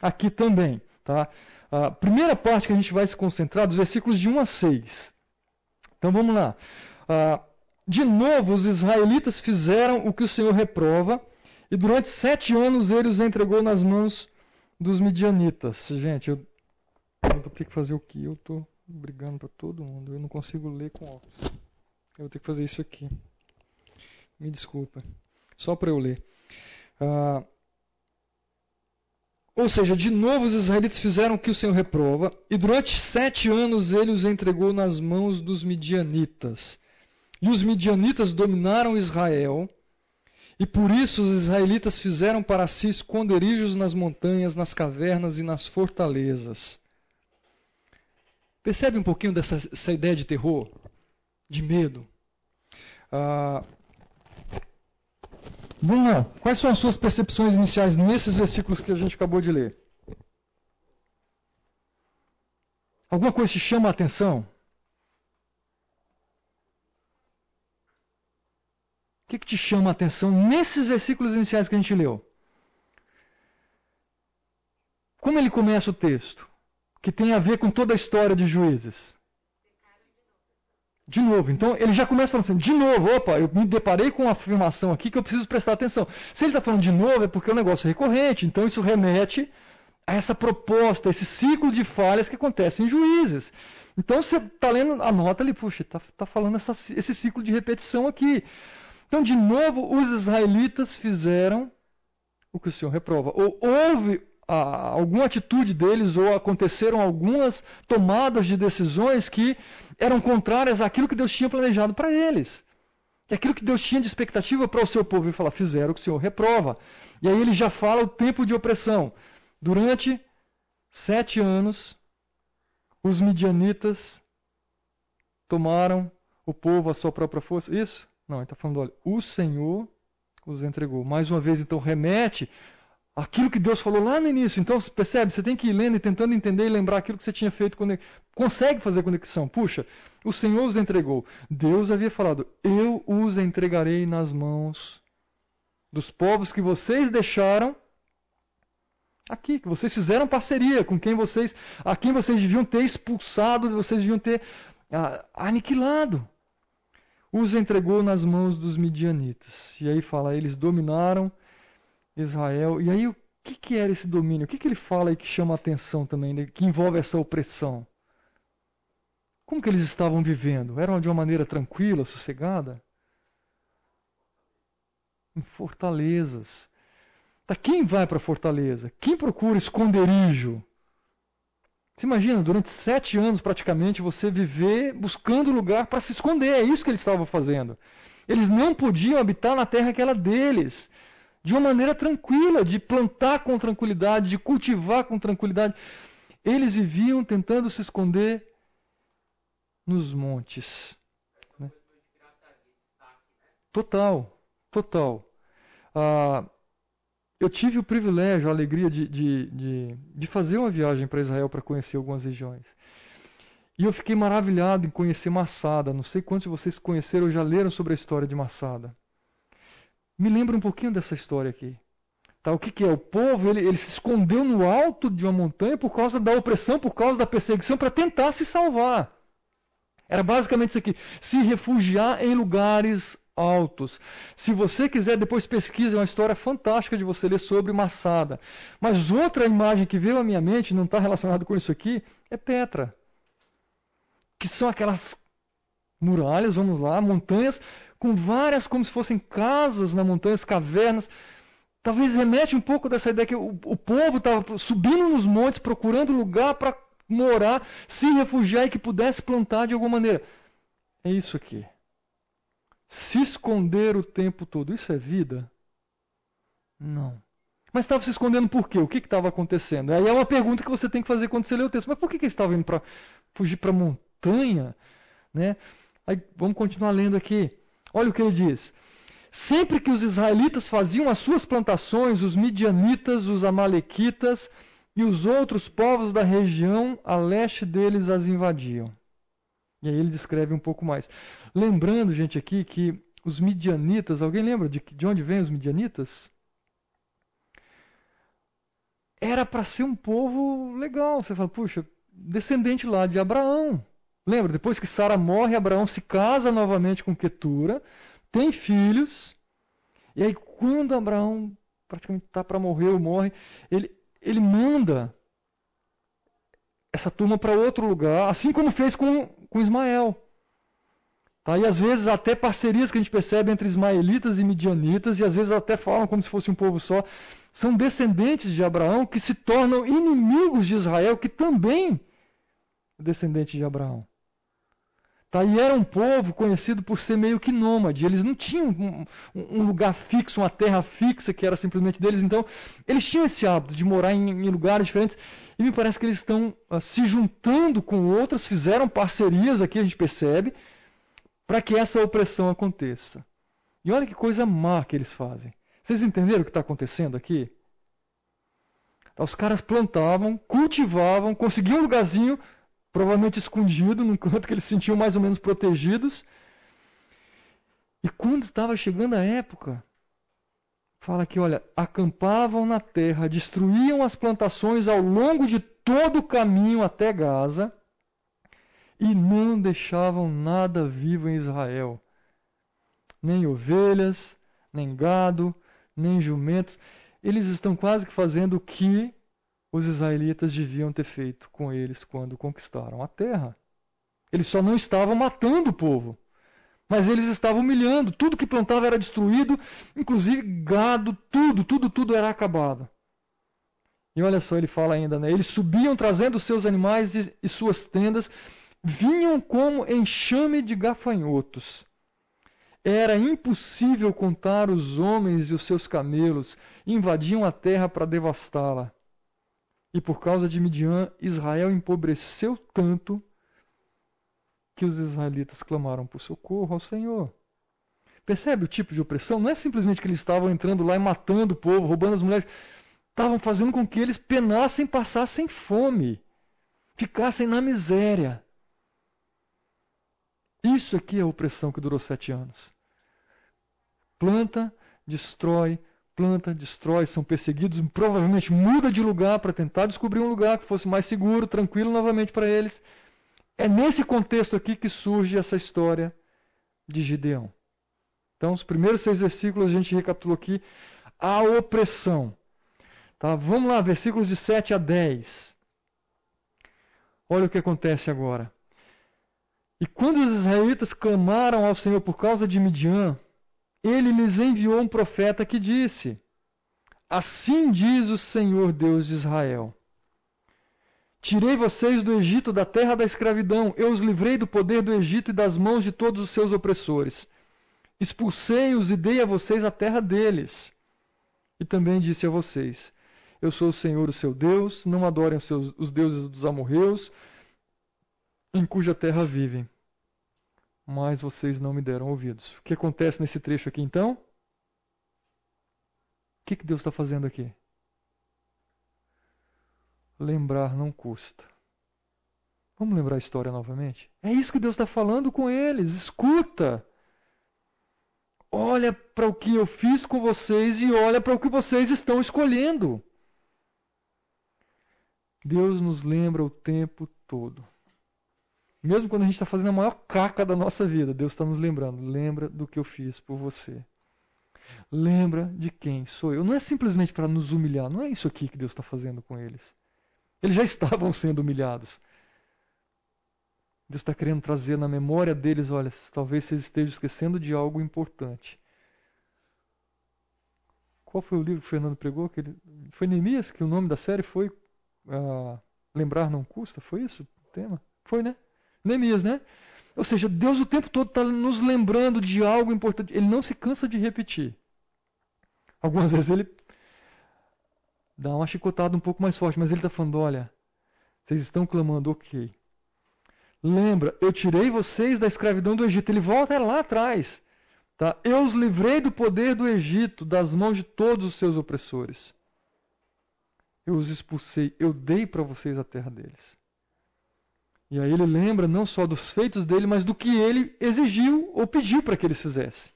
aqui também. Tá? A primeira parte que a gente vai se concentrar, dos versículos de 1 a 6. Então vamos lá. Ah, de novo, os israelitas fizeram o que o Senhor reprova, e durante sete anos ele os entregou nas mãos dos midianitas. Gente, eu, vou ter que fazer o que? Eu estou brigando para todo mundo. Eu não consigo ler com óculos. Eu vou ter que fazer isso aqui. Me desculpa. Só para eu ler. Ah, ou seja, de novo os israelitas fizeram o que o Senhor reprova, e durante sete anos ele os entregou nas mãos dos midianitas. E os midianitas dominaram Israel, e por isso os israelitas fizeram para si esconderijos nas montanhas, nas cavernas e nas fortalezas. Percebe um pouquinho dessa ideia de terror? De medo? Ah, vamos lá. Quais são as suas percepções iniciais nesses versículos que a gente acabou de ler? Alguma coisa te chama a atenção? Que, que te chama a atenção nesses versículos iniciais que a gente leu? Como ele começa o texto? Que tem a ver com toda a história de juízes. De novo, então ele já começa falando assim, de novo, opa, eu me deparei com uma afirmação aqui que eu preciso prestar atenção. Se ele está falando de novo é porque é um negócio recorrente, então isso remete a essa proposta, esse ciclo de falhas que acontece em juízes. Então você está lendo, anota ali, puxa, está tá falando essa, esse ciclo de repetição aqui. Então, de novo, os israelitas fizeram o que o Senhor reprova. Ou houve ah, alguma atitude deles, ou aconteceram algumas tomadas de decisões que eram contrárias àquilo que Deus tinha planejado para eles. E aquilo que Deus tinha de expectativa para o seu povo. E falar, fizeram o que o Senhor reprova. E aí ele já fala o tempo de opressão. Durante sete anos, os midianitas tomaram o povo à sua própria força. Isso? Não, ele está falando, olha, o Senhor os entregou. Mais uma vez, então, remete aquilo que Deus falou lá no início. Então, percebe? Você tem que ir lendo e tentando entender e lembrar aquilo que você tinha feito. Quando... Consegue fazer conexão. Puxa, o Senhor os entregou. Deus havia falado: Eu os entregarei nas mãos dos povos que vocês deixaram aqui, que vocês fizeram parceria com quem vocês, a quem vocês deviam ter expulsado, vocês deviam ter ah, aniquilado os entregou nas mãos dos midianitas. E aí fala, eles dominaram Israel. E aí o que, que era esse domínio? O que, que ele fala aí que chama a atenção também, né? que envolve essa opressão? Como que eles estavam vivendo? Eram de uma maneira tranquila, sossegada? Em fortalezas. Tá, quem vai para fortaleza? Quem procura esconderijo? Você imagina, durante sete anos praticamente, você viver buscando lugar para se esconder. É isso que eles estavam fazendo. Eles não podiam habitar na terra que era deles. De uma maneira tranquila, de plantar com tranquilidade, de cultivar com tranquilidade. Eles viviam tentando se esconder nos montes. Né? Total, total. Ah, eu tive o privilégio, a alegria de, de, de, de fazer uma viagem para Israel para conhecer algumas regiões. E eu fiquei maravilhado em conhecer Massada. Não sei quantos de vocês conheceram ou já leram sobre a história de Massada. Me lembra um pouquinho dessa história aqui. Tá, o que, que é? O povo ele, ele se escondeu no alto de uma montanha por causa da opressão, por causa da perseguição, para tentar se salvar. Era basicamente isso aqui: se refugiar em lugares altos. Se você quiser, depois pesquise, é uma história fantástica de você ler sobre Massada. Mas outra imagem que veio à minha mente, não está relacionada com isso aqui, é Petra. Que são aquelas muralhas, vamos lá, montanhas com várias, como se fossem casas na montanhas, cavernas. Talvez remete um pouco dessa ideia que o, o povo estava subindo nos montes, procurando lugar para morar, se refugiar e que pudesse plantar de alguma maneira. É isso aqui. Se esconder o tempo todo, isso é vida? Não. Mas estava se escondendo por quê? O que estava acontecendo? Aí é uma pergunta que você tem que fazer quando você lê o texto. Mas por que, que eles estavam indo para fugir para a montanha? Né? Aí, vamos continuar lendo aqui. Olha o que ele diz. Sempre que os israelitas faziam as suas plantações, os midianitas, os amalequitas e os outros povos da região a leste deles as invadiam. E aí ele descreve um pouco mais. Lembrando, gente, aqui que os midianitas, alguém lembra de, de onde vêm os midianitas? Era para ser um povo legal. Você fala, puxa, descendente lá de Abraão. Lembra, depois que Sara morre, Abraão se casa novamente com Ketura, tem filhos, e aí quando Abraão praticamente está para morrer ou morre, ele, ele manda essa turma para outro lugar, assim como fez com, com Ismael. Tá? E às vezes até parcerias que a gente percebe entre ismaelitas e midianitas, e às vezes até falam como se fosse um povo só, são descendentes de Abraão que se tornam inimigos de Israel, que também é descendente de Abraão. Tá? E era um povo conhecido por ser meio que nômade. Eles não tinham um, um, lugar fixo, uma terra fixa que era simplesmente deles. Então, eles tinham esse hábito de morar em, em lugares diferentes. E me parece que eles estão uh, se juntando com outros, fizeram parcerias aqui, a gente percebe, para que essa opressão aconteça. E olha que coisa má que eles fazem. Vocês entenderam o que está acontecendo aqui? Os caras plantavam, cultivavam, conseguiam um lugarzinho provavelmente escondido, num canto que eles se sentiam mais ou menos protegidos. E quando estava chegando a época, fala que, olha, acampavam na terra, destruíam as plantações ao longo de todo o caminho até Gaza e não deixavam nada vivo em Israel. Nem ovelhas, nem gado, nem jumentos. Eles estão quase que fazendo o que os israelitas deviam ter feito com eles quando conquistaram a terra. Eles só não estavam matando o povo, mas eles estavam humilhando. Tudo que plantava era destruído, inclusive gado, tudo, tudo, tudo era acabado. E olha só, ele fala ainda, né? Eles subiam trazendo seus animais e, e suas tendas, vinham como enxame de gafanhotos. Era impossível contar os homens e os seus camelos, invadiam a terra para devastá-la. E por causa de Midian, Israel empobreceu tanto que os israelitas clamaram por socorro ao Senhor. Percebe o tipo de opressão? Não é simplesmente que eles estavam entrando lá e matando o povo, roubando as mulheres. Estavam fazendo com que eles penassem, passassem fome, ficassem na miséria. Isso aqui é a opressão que durou sete anos. Planta, destrói, planta, destrói, são perseguidos, provavelmente muda de lugar para tentar descobrir um lugar que fosse mais seguro, tranquilo novamente para eles. É nesse contexto aqui que surge essa história de Gideão. Então, os primeiros seis versículos a gente recapitulou aqui a opressão. Tá? Vamos lá, versículos de 7 a 10. Olha o que acontece agora. E quando os israelitas clamaram ao Senhor por causa de Midian, ele lhes enviou um profeta que disse: Assim diz o Senhor Deus de Israel: Tirei vocês do Egito, da terra da escravidão, eu os livrei do poder do Egito e das mãos de todos os seus opressores. Expulsei-os e dei a vocês a terra deles. E também disse a vocês: Eu sou o Senhor, o seu Deus, não adorem os, seus, os deuses dos amorreus, em cuja terra vivem mas vocês não me deram ouvidos. O que acontece nesse trecho aqui então? O que, que Deus está fazendo aqui? Lembrar não custa. Vamos lembrar a história novamente? É isso que Deus está falando com eles. Escuta! Olha para o que eu fiz com vocês e olha para o que vocês estão escolhendo. Deus nos lembra o tempo todo. Mesmo quando a gente está fazendo a maior caca da nossa vida, Deus está nos lembrando. Lembra do que eu fiz por você. Lembra de quem sou eu. Não é simplesmente para nos humilhar. Não é isso aqui que Deus está fazendo com eles. Eles já *laughs* estavam sendo humilhados. Deus está querendo trazer na memória deles, olha, talvez vocês estejam esquecendo de algo importante. Qual foi o livro que o Fernando pregou? Aquele... Foi Neemias, que o nome da série foi uh, Lembrar Não Custa? Foi isso o tema? Foi, né? Neemias, né? Ou seja, Deus o tempo todo está nos lembrando de algo importante. Ele não se cansa de repetir. Algumas vezes ele dá uma chicotada um pouco mais forte, mas ele está falando: olha, vocês estão clamando, ok. Lembra, eu tirei vocês da escravidão do Egito. Ele volta lá atrás. Tá? Eu os livrei do poder do Egito, das mãos de todos os seus opressores. Eu os expulsei, eu dei para vocês a terra deles. E aí ele lembra não só dos feitos dele, mas do que ele exigiu ou pediu para que eles fizessem.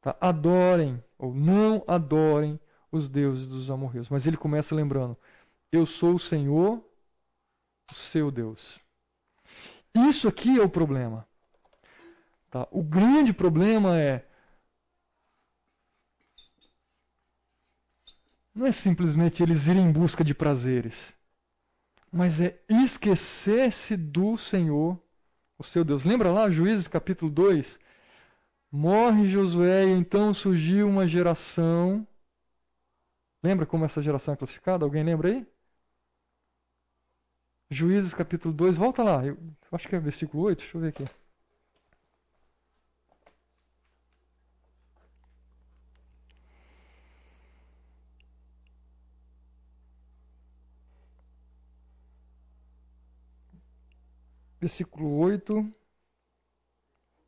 Tá? Adorem ou não adorem os deuses dos amorreus. Mas ele começa lembrando: Eu sou o Senhor, o seu Deus. Isso aqui é o problema. Tá? O grande problema é. Não é simplesmente eles irem em busca de prazeres, mas é esquecer-se do Senhor, o seu Deus. Lembra lá, Juízes capítulo 2? Morre Josué e então surgiu uma geração. Lembra como essa geração é classificada? Alguém lembra aí? Juízes capítulo 2, volta lá, eu acho que é versículo 8, deixa eu ver aqui. Versículo 8,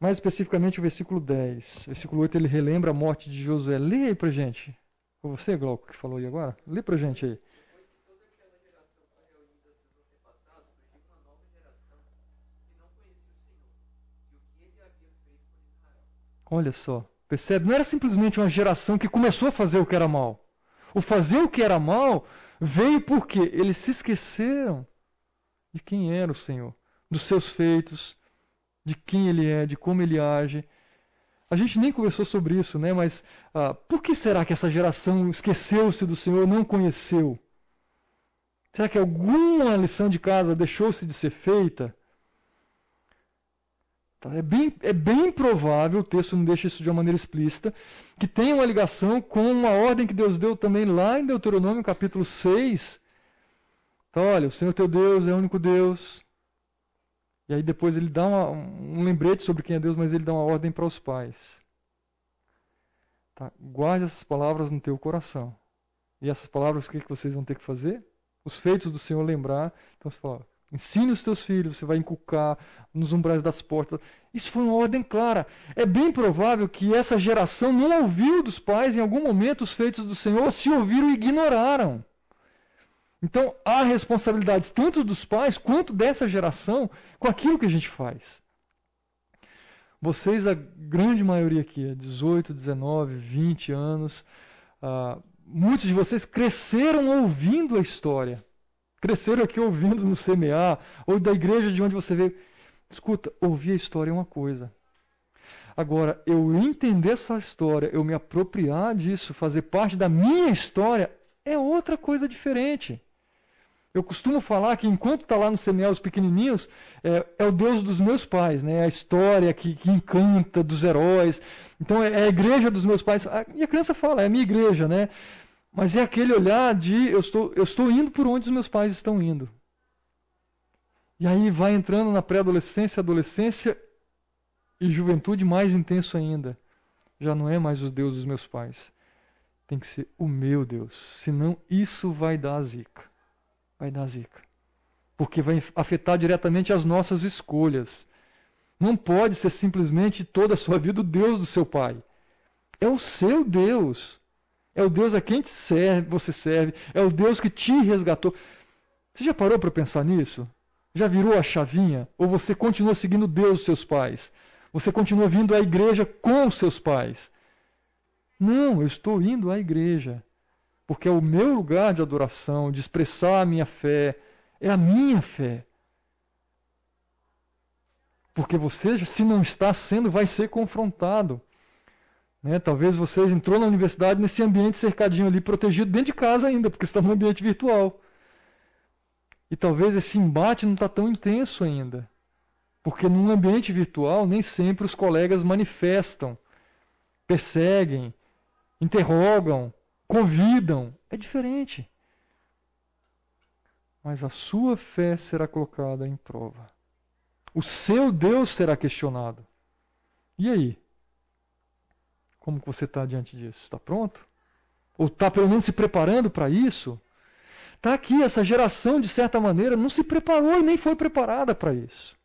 mais especificamente o versículo 10. Versículo 8 ele relembra a morte de Josué. Lê aí pra gente. Foi você, Glauco, que falou aí agora? Lê pra gente aí. Olha só, percebe? Não era simplesmente uma geração que começou a fazer o que era mal. O fazer o que era mal veio porque eles se esqueceram de quem era o Senhor, dos seus feitos, de quem ele é, de como ele age. A gente nem conversou sobre isso, né? Mas ah, por que será que essa geração esqueceu-se do Senhor, não conheceu? Será que alguma lição de casa deixou-se de ser feita? Tá? É, bem, é bem provável, o texto não deixa isso de uma maneira explícita, que tem uma ligação com uma ordem que Deus deu também lá em Deuteronômio capítulo 6. Então, olha, o Senhor teu Deus é o único Deus. E aí depois ele dá uma, um lembrete sobre quem é Deus, mas ele dá uma ordem para os pais. Tá? Guarde essas palavras no teu coração. E essas palavras, o que, que vocês vão ter que fazer? Os feitos do Senhor lembrar. Então você fala, Ensine os teus filhos, você vai inculcar nos umbrais das portas. Isso foi uma ordem clara. É bem provável que essa geração não ouviu dos pais em algum momento os feitos do Senhor, se ouviram e ignoraram. Então há responsabilidades tanto dos pais quanto dessa geração com aquilo que a gente faz. Vocês, a grande maioria aqui, 18, 19, 20 anos, uh, muitos de vocês cresceram ouvindo a história. Cresceram aqui ouvindo no CMA, ou da igreja de onde você veio. Escuta, ouvir a história é uma coisa. Agora, eu entender essa história, eu me apropriar disso, fazer parte da minha história, é outra coisa diferente. Eu costumo falar que enquanto está lá no CMA os pequenininhos, é, é, o Deus dos meus pais, né? a história que, que encanta dos heróis. Então é, é a igreja dos meus pais. E a criança fala, é a minha igreja, né? Mas é aquele olhar de eu estou, eu estou indo por onde os meus pais estão indo. E aí vai entrando na pré-adolescência, adolescência e juventude mais intenso ainda. Já não é mais os deuses dos meus pais. Tem que ser o meu Deus. Senão isso vai dar zica. Vai dar zica. Porque vai afetar diretamente as nossas escolhas. Não pode ser simplesmente toda a sua vida o Deus do seu pai. É o seu Deus. É o Deus a quem serve, você serve. É o Deus que te resgatou. Você já parou para pensar nisso? Já virou a chavinha? Ou você continua seguindo Deus dos seus pais? Você continua vindo à igreja com os seus pais? Não, eu estou indo à igreja. Porque é o meu lugar de adoração, de expressar a minha fé. É a minha fé. Porque você, se não está sendo, vai ser confrontado. Né? Talvez você entrou na universidade nesse ambiente cercadinho ali, protegido dentro de casa ainda, porque está no ambiente virtual. E talvez esse embate não está tão intenso ainda. Porque num ambiente virtual, nem sempre os colegas manifestam, perseguem, interrogam, convidam. É diferente. Mas a sua fé será colocada em prova. O seu Deus será questionado. E aí? Como que você está diante disso? Está pronto? Ou está pelo menos se preparando para isso? Está aqui, essa geração, de certa maneira, não se preparou e nem foi preparada para isso.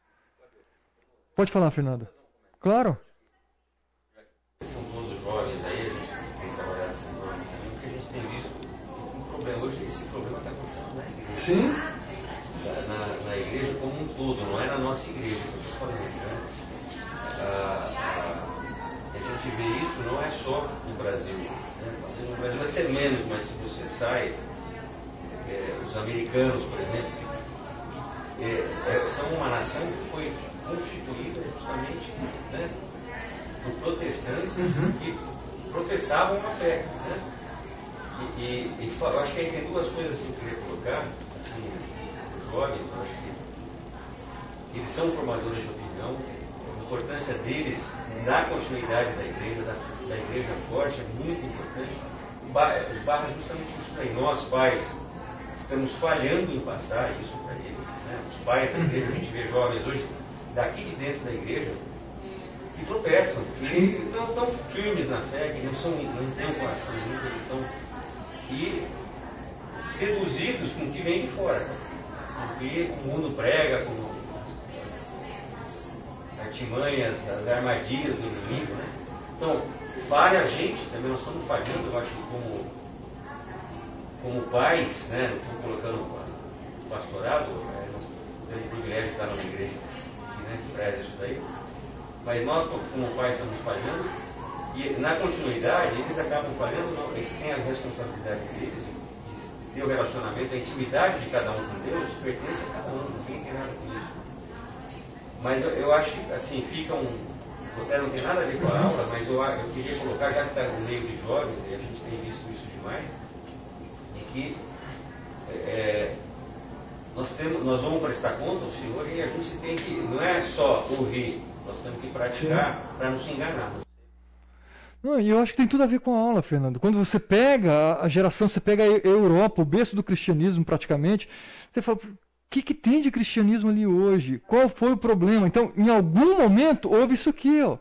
Pode falar, Fernando. Claro. São todos jovens aí, a gente tem trabalhado com jovens também, porque a gente tem visto hoje, esse problema está acontecendo na igreja. Sim. Na, na, igreja como um todo, não é na nossa igreja falando. Né? Ah, ah, a gente vê isso não é só no Brasil. Né? No Brasil vai ser menos, mas se você sai, é, os americanos, por exemplo, é, é, são uma nação que foi constituída justamente né, por protestantes uhum. que professavam uma fé. Né? E, e, e, eu acho que aí tem duas coisas que eu queria colocar, assim, os jovens, eu acho que eles são formadores de opinião, a importância deles na continuidade da igreja, da, da igreja forte, é muito importante. Esbarra justamente isso aí. Nós, pais, estamos falhando em passar isso para eles. Né? Os pais da igreja, a gente vê jovens hoje daqui de dentro da igreja que tropeçam, que não estão firmes na fé, que não, são, não têm um coração limpo, então, e seduzidos com o que vem de fora, com o mundo prega, com as, as artimanhas, as armadilhas do inimigo. Né? Então, falha a gente também, nós estamos falhando, eu acho, como, como pais, né? estou colocando o pastorado, né? nós temos o privilégio de estar numa igreja né, que preza isso daí. Mas nós, como pais, estamos falhando, e na continuidade, eles acabam falhando, não, eles têm a responsabilidade deles de ter o relacionamento, a intimidade de cada um com Deus pertence a cada um, ninguém tem nada com isso. Mas eu, eu acho que, assim, fica um. Até não tem nada a ver com a aula, mas eu, eu queria colocar, já que está no meio de jovens, e a gente tem visto isso demais, de que é, nós, temos, nós vamos prestar conta ao Senhor e a gente tem que, não é só ouvir, nós temos que praticar para não se enganar. Não, e eu acho que tem tudo a ver com a aula, Fernando. Quando você pega a geração, você pega a Europa, o berço do cristianismo praticamente, você fala, o que, que tem de cristianismo ali hoje? Qual foi o problema? Então, em algum momento, houve isso aqui, ó.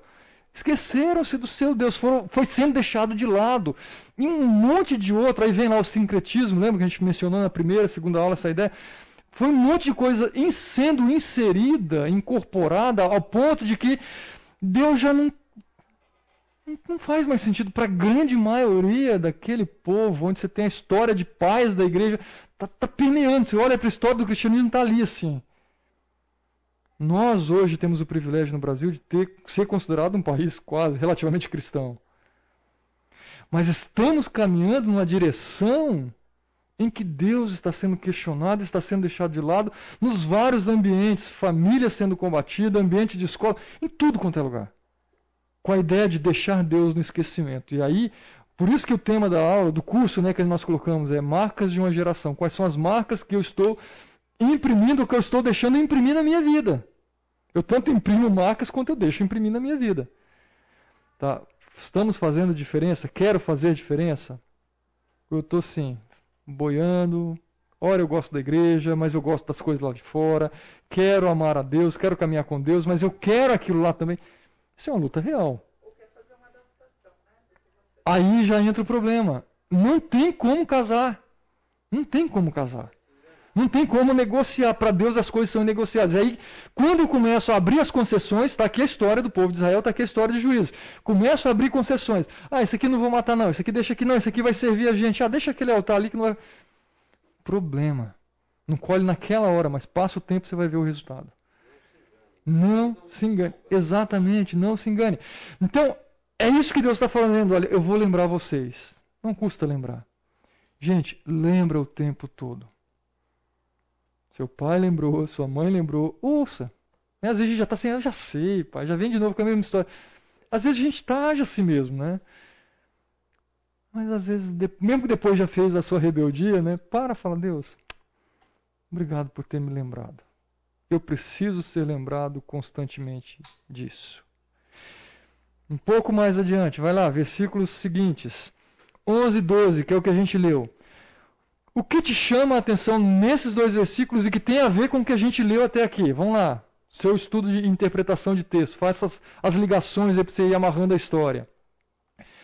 Esqueceram-se do seu Deus, foram, foi sendo deixado de lado. E um monte de outro, aí vem lá o sincretismo, lembra que a gente mencionou na primeira, segunda aula essa ideia? Foi um monte de coisa sendo inserida, incorporada, ao ponto de que Deus já não, não faz mais sentido para a grande maioria daquele povo, onde você tem a história de pais da igreja, está tá permeando. Você olha para a história do cristianismo, está ali assim. Nós hoje temos o privilégio no Brasil de ter, ser considerado um país quase relativamente cristão. Mas estamos caminhando numa direção em que Deus está sendo questionado, está sendo deixado de lado, nos vários ambientes, família sendo combatida, ambiente de escola, em tudo quanto é lugar. Com a ideia de deixar Deus no esquecimento. E aí, por isso que o tema da aula, do curso né, que nós colocamos é marcas de uma geração. Quais são as marcas que eu estou imprimindo, que eu estou deixando imprimir na minha vida? Eu tanto imprimo marcas quanto eu deixo imprimir na minha vida. Tá? Estamos fazendo diferença? Quero fazer diferença? Eu estou sim, boiando. Ora, eu gosto da igreja, mas eu gosto das coisas lá de fora. Quero amar a Deus, quero caminhar com Deus, mas eu quero aquilo lá também. Isso é uma luta real. Aí já entra o problema. Não tem como casar. Não tem como casar. Não tem como negociar. Para Deus as coisas são negociadas. Aí, quando eu começo a abrir as concessões, está aqui a história do povo de Israel, está aqui a história de juízo. Começo a abrir concessões. Ah, esse aqui não vou matar, não. Esse aqui deixa aqui, não. Esse aqui vai servir a gente. Ah, deixa aquele altar ali que não vai. Problema. Não colhe naquela hora, mas passa o tempo você vai ver o resultado. Não se engane. Exatamente, não se engane. Então, é isso que Deus está falando. Olha, eu vou lembrar vocês. Não custa lembrar. Gente, lembra o tempo todo. Seu pai lembrou, sua mãe lembrou. Ouça. Né? Às vezes a gente já está assim, eu já sei, pai, já vem de novo com a mesma história. Às vezes a gente está assim mesmo, né? Mas às vezes, mesmo que depois já fez a sua rebeldia, né? Para, fala, Deus, obrigado por ter me lembrado. Eu preciso ser lembrado constantemente disso. Um pouco mais adiante, vai lá, versículos seguintes. 11 e 12, que é o que a gente leu. O que te chama a atenção nesses dois versículos e que tem a ver com o que a gente leu até aqui? Vamos lá. Seu estudo de interpretação de texto. Faça as, as ligações aí para você ir amarrando a história.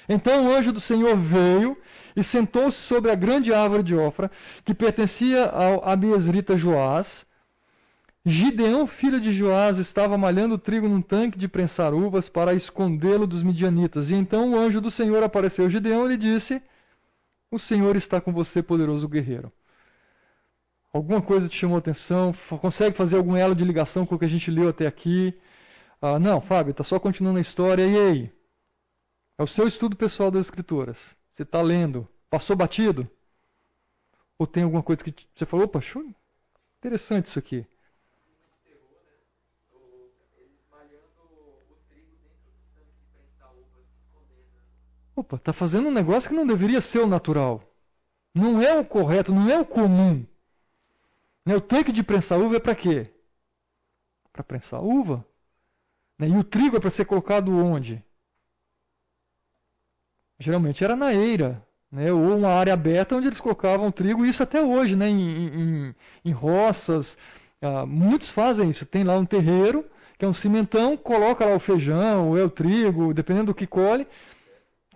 Então o anjo do Senhor veio e sentou-se sobre a grande árvore de Ofra, que pertencia ao Abiesrita Joás. Gideão, filho de Joás, estava malhando trigo num tanque de prensar uvas para escondê-lo dos midianitas. E então o anjo do Senhor apareceu Gideão lhe disse: O Senhor está com você, poderoso guerreiro. Alguma coisa te chamou atenção? Consegue fazer algum elo de ligação com o que a gente leu até aqui? Ah, não, Fábio, está só continuando a história. E aí? É o seu estudo pessoal das Escrituras. Você está lendo. Passou batido? Ou tem alguma coisa que você falou, opa, interessante isso aqui. Opa, está fazendo um negócio que não deveria ser o natural. Não é o correto, não é o comum. Né? O tanque de prensar uva é para quê? Para prensar uva. Né? E o trigo é para ser colocado onde? Geralmente era na eira, né? ou uma área aberta onde eles colocavam trigo, isso até hoje, né? em, em, em roças. Ah, muitos fazem isso. Tem lá um terreiro, que é um cimentão, coloca lá o feijão, ou é o trigo, dependendo do que colhe,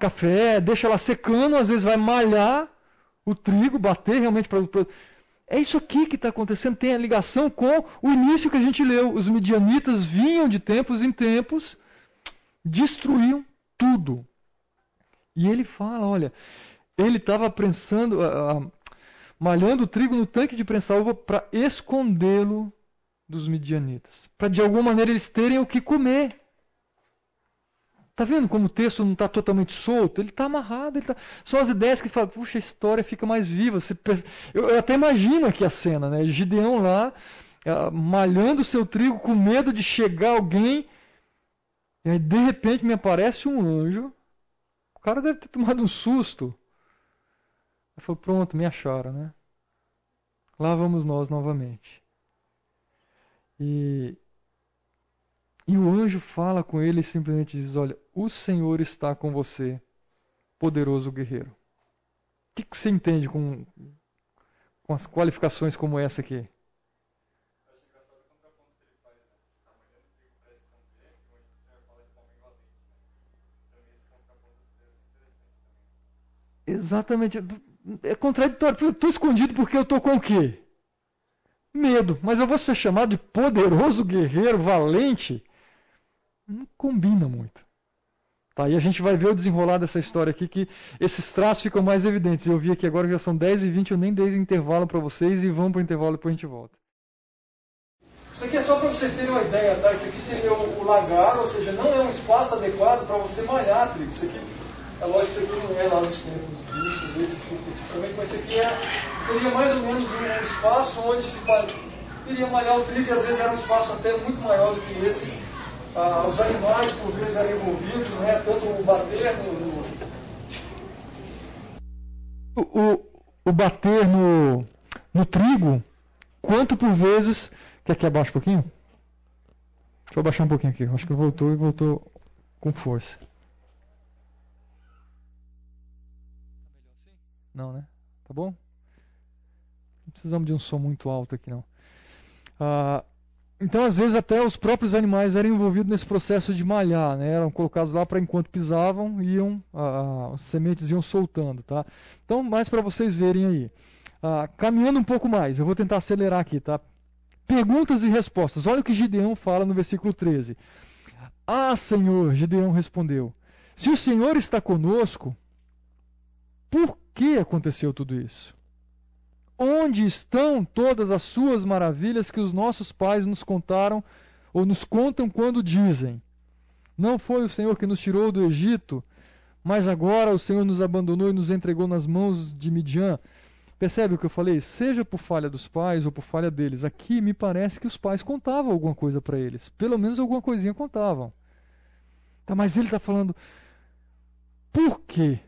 café, deixa lá secando, às vezes vai malhar o trigo, bater realmente para é isso aqui que está acontecendo, tem a ligação com o início que a gente leu. Os midianitas vinham de tempos em tempos, destruíam tudo. E ele fala: olha, ele estava prensando, uh, uh, malhando o trigo no tanque de prensar uva para escondê-lo dos midianitas, para de alguma maneira eles terem o que comer. Tá vendo como o texto não está totalmente solto? Ele está amarrado. Ele tá... São as ideias que falam, puxa, a história fica mais viva. Eu, eu, até imagino aqui a cena, né? Gideão lá, uh, malhando o seu trigo com medo de chegar alguém. E aí, de repente, me aparece um anjo. O cara deve ter tomado um susto. Ele falou, pronto, me acharam, né? Lá vamos nós novamente. E, e o anjo fala com ele e simplesmente diz: Olha, o Senhor está com você, poderoso guerreiro. O que, que você entende com, com as qualificações como essa aqui? Exatamente. É contraditório. Eu estou escondido porque eu estou com o quê? Medo. Mas eu vou ser chamado de poderoso guerreiro, valente não combina muito. Tá, e a gente vai ver o desenrolar dessa história aqui, que esses traços ficam mais evidentes. Eu vi aqui agora que já são 10 e 20, eu nem dei intervalo para vocês e vamos para o intervalo e depois a gente volta. Isso aqui é só para vocês terem uma ideia, tá? Isso aqui seria o, o lagar, ou seja, não é um espaço adequado para você malhar trigo. Isso aqui, é lógico que isso aqui não é lá nos tempos bíblicos, esse aqui especificamente, mas isso aqui é, seria mais ou menos um espaço onde se iria malhar o trigo, e às vezes era um espaço até muito maior do que esse ah, os animais por vezes eram envolvidos, né? tanto o bater no. O, o bater no, no trigo, quanto por vezes. Quer que abaixe um pouquinho? Deixa eu abaixar um pouquinho aqui. Acho que voltou e voltou com força. Não, né? Tá bom? Não precisamos de um som muito alto aqui, não. Ah, então, às vezes, até os próprios animais eram envolvidos nesse processo de malhar, né? eram colocados lá para enquanto pisavam, iam, ah, as sementes iam soltando. Tá? Então, mais para vocês verem aí. Ah, caminhando um pouco mais, eu vou tentar acelerar aqui. Tá? Perguntas e respostas. Olha o que Gideão fala no versículo 13. Ah, Senhor, Gideão respondeu: Se o Senhor está conosco, por que aconteceu tudo isso? Onde estão todas as suas maravilhas que os nossos pais nos contaram ou nos contam quando dizem: Não foi o Senhor que nos tirou do Egito, mas agora o Senhor nos abandonou e nos entregou nas mãos de Midian. Percebe o que eu falei? Seja por falha dos pais ou por falha deles. Aqui me parece que os pais contavam alguma coisa para eles. Pelo menos alguma coisinha contavam. Tá, mas ele está falando: por quê?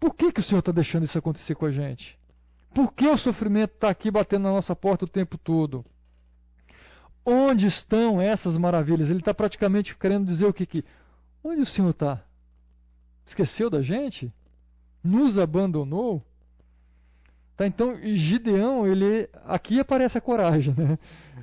Por que, que o Senhor está deixando isso acontecer com a gente? Por que o sofrimento está aqui batendo na nossa porta o tempo todo? Onde estão essas maravilhas? Ele está praticamente querendo dizer o que? onde o Senhor está? Esqueceu da gente? Nos abandonou? Tá, então, Gideão, ele aqui aparece a coragem, né?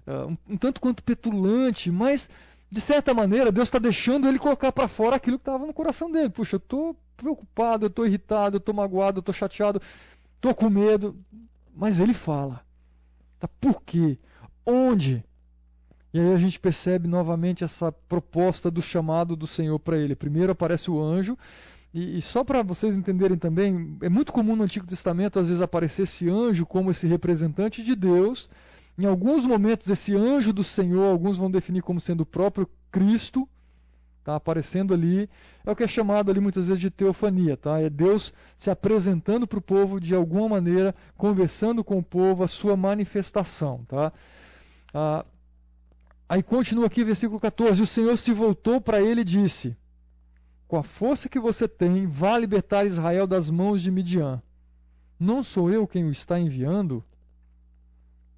Ah, um, um tanto quanto petulante, mas de certa maneira Deus está deixando ele colocar para fora aquilo que estava no coração dele. Puxa, eu estou preocupado, eu estou irritado, eu estou magoado, eu estou chateado, estou com medo, mas ele fala. Tá, por quê? Onde? E aí a gente percebe novamente essa proposta do chamado do Senhor para ele. Primeiro aparece o anjo, e, e só para vocês entenderem também, é muito comum no Antigo Testamento às vezes aparecer esse anjo como esse representante de Deus. Em alguns momentos, esse anjo do Senhor, alguns vão definir como sendo o próprio Cristo, tá aparecendo ali. É o que é chamado ali muitas vezes de teofania, tá? É Deus se apresentando para o povo de alguma maneira, conversando com o povo, a sua manifestação, tá? Ah, Aí continua aqui, versículo 14: O Senhor se voltou para ele e disse: Com a força que você tem, vá libertar Israel das mãos de Midian. Não sou eu quem o está enviando?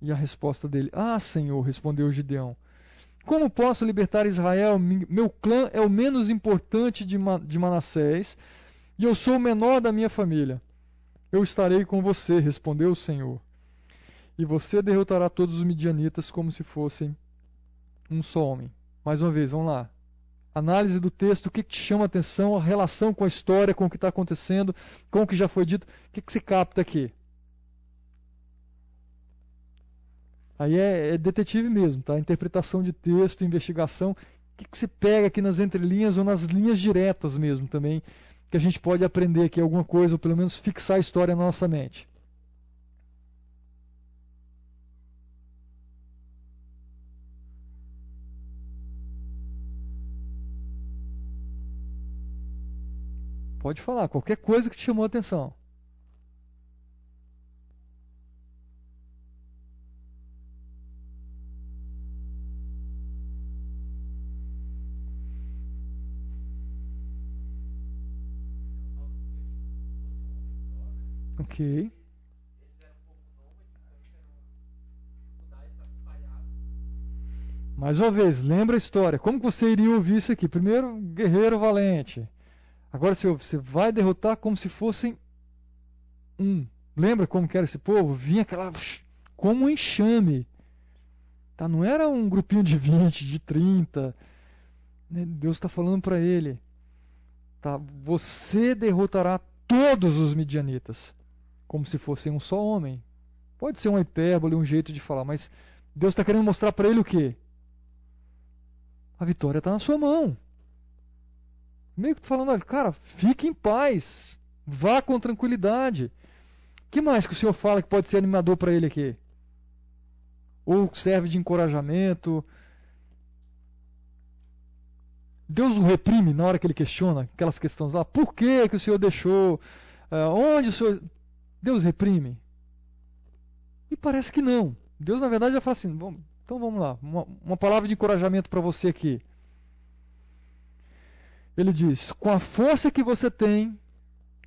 E a resposta dele: Ah, Senhor, respondeu Gideão. Como posso libertar Israel? Meu clã é o menos importante de, Manassés e eu sou o menor da minha família. Eu estarei com você, respondeu o Senhor. E você derrotará todos os midianitas como se fossem um só homem. Mais uma vez, vamos lá. Análise do texto, o que, te chama a atenção, a relação com a história, com o que está acontecendo, com o que já foi dito, o que, que se capta aqui? Aí é, é, detetive mesmo, tá? Interpretação de texto, investigação. O que, que se pega aqui nas entrelinhas ou nas linhas diretas mesmo também, que a gente pode aprender aqui alguma coisa, ou pelo menos fixar a história na nossa mente. Pode falar, qualquer coisa que te chamou a atenção. Mais uma vez, lembra a história. Como você iria ouvir isso aqui? Primeiro, guerreiro valente. Agora você vai derrotar como se fossem um. Lembra como era esse povo? Vinha aquela. como um enxame. Tá? Não era um grupinho de 20, de 30. Né? Deus está falando para ele. Tá? Você derrotará todos os midianitas. Como se fossem um só homem. Pode ser uma hipérbole, um jeito de falar, mas Deus está querendo mostrar para ele o quê? A vitória está na sua mão meio que falando, olha, cara, fique em paz, vá com tranquilidade. que mais que o senhor fala que pode ser animador para ele aqui? Ou serve de encorajamento? Deus o reprime na hora que ele questiona aquelas questões lá. Por que, que o senhor deixou? Uh, onde o senhor. Deus reprime? E parece que não. Deus, na verdade, já fala assim: bom, então vamos lá. Uma, uma palavra de encorajamento para você aqui. Ele diz: Com a força que você tem,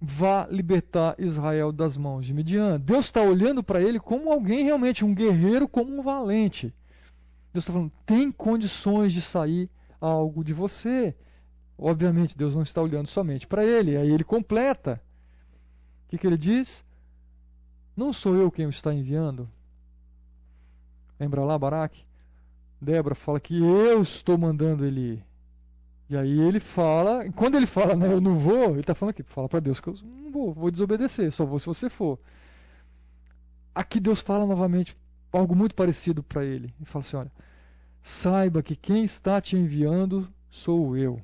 vá libertar Israel das mãos de Midian. Deus está olhando para ele como alguém realmente, um guerreiro, como um valente. Deus está falando: tem condições de sair algo de você. Obviamente, Deus não está olhando somente para ele. Aí ele completa. O que, que ele diz? Não sou eu quem o está enviando. Lembra lá, Baraque? Débora fala que eu estou mandando ele ir. E aí ele fala, quando ele fala, né, eu não vou, ele está falando aqui, fala para Deus que eu não vou, vou desobedecer, só vou se você for. Aqui Deus fala novamente algo muito parecido para ele. Ele fala assim: olha, saiba que quem está te enviando sou eu.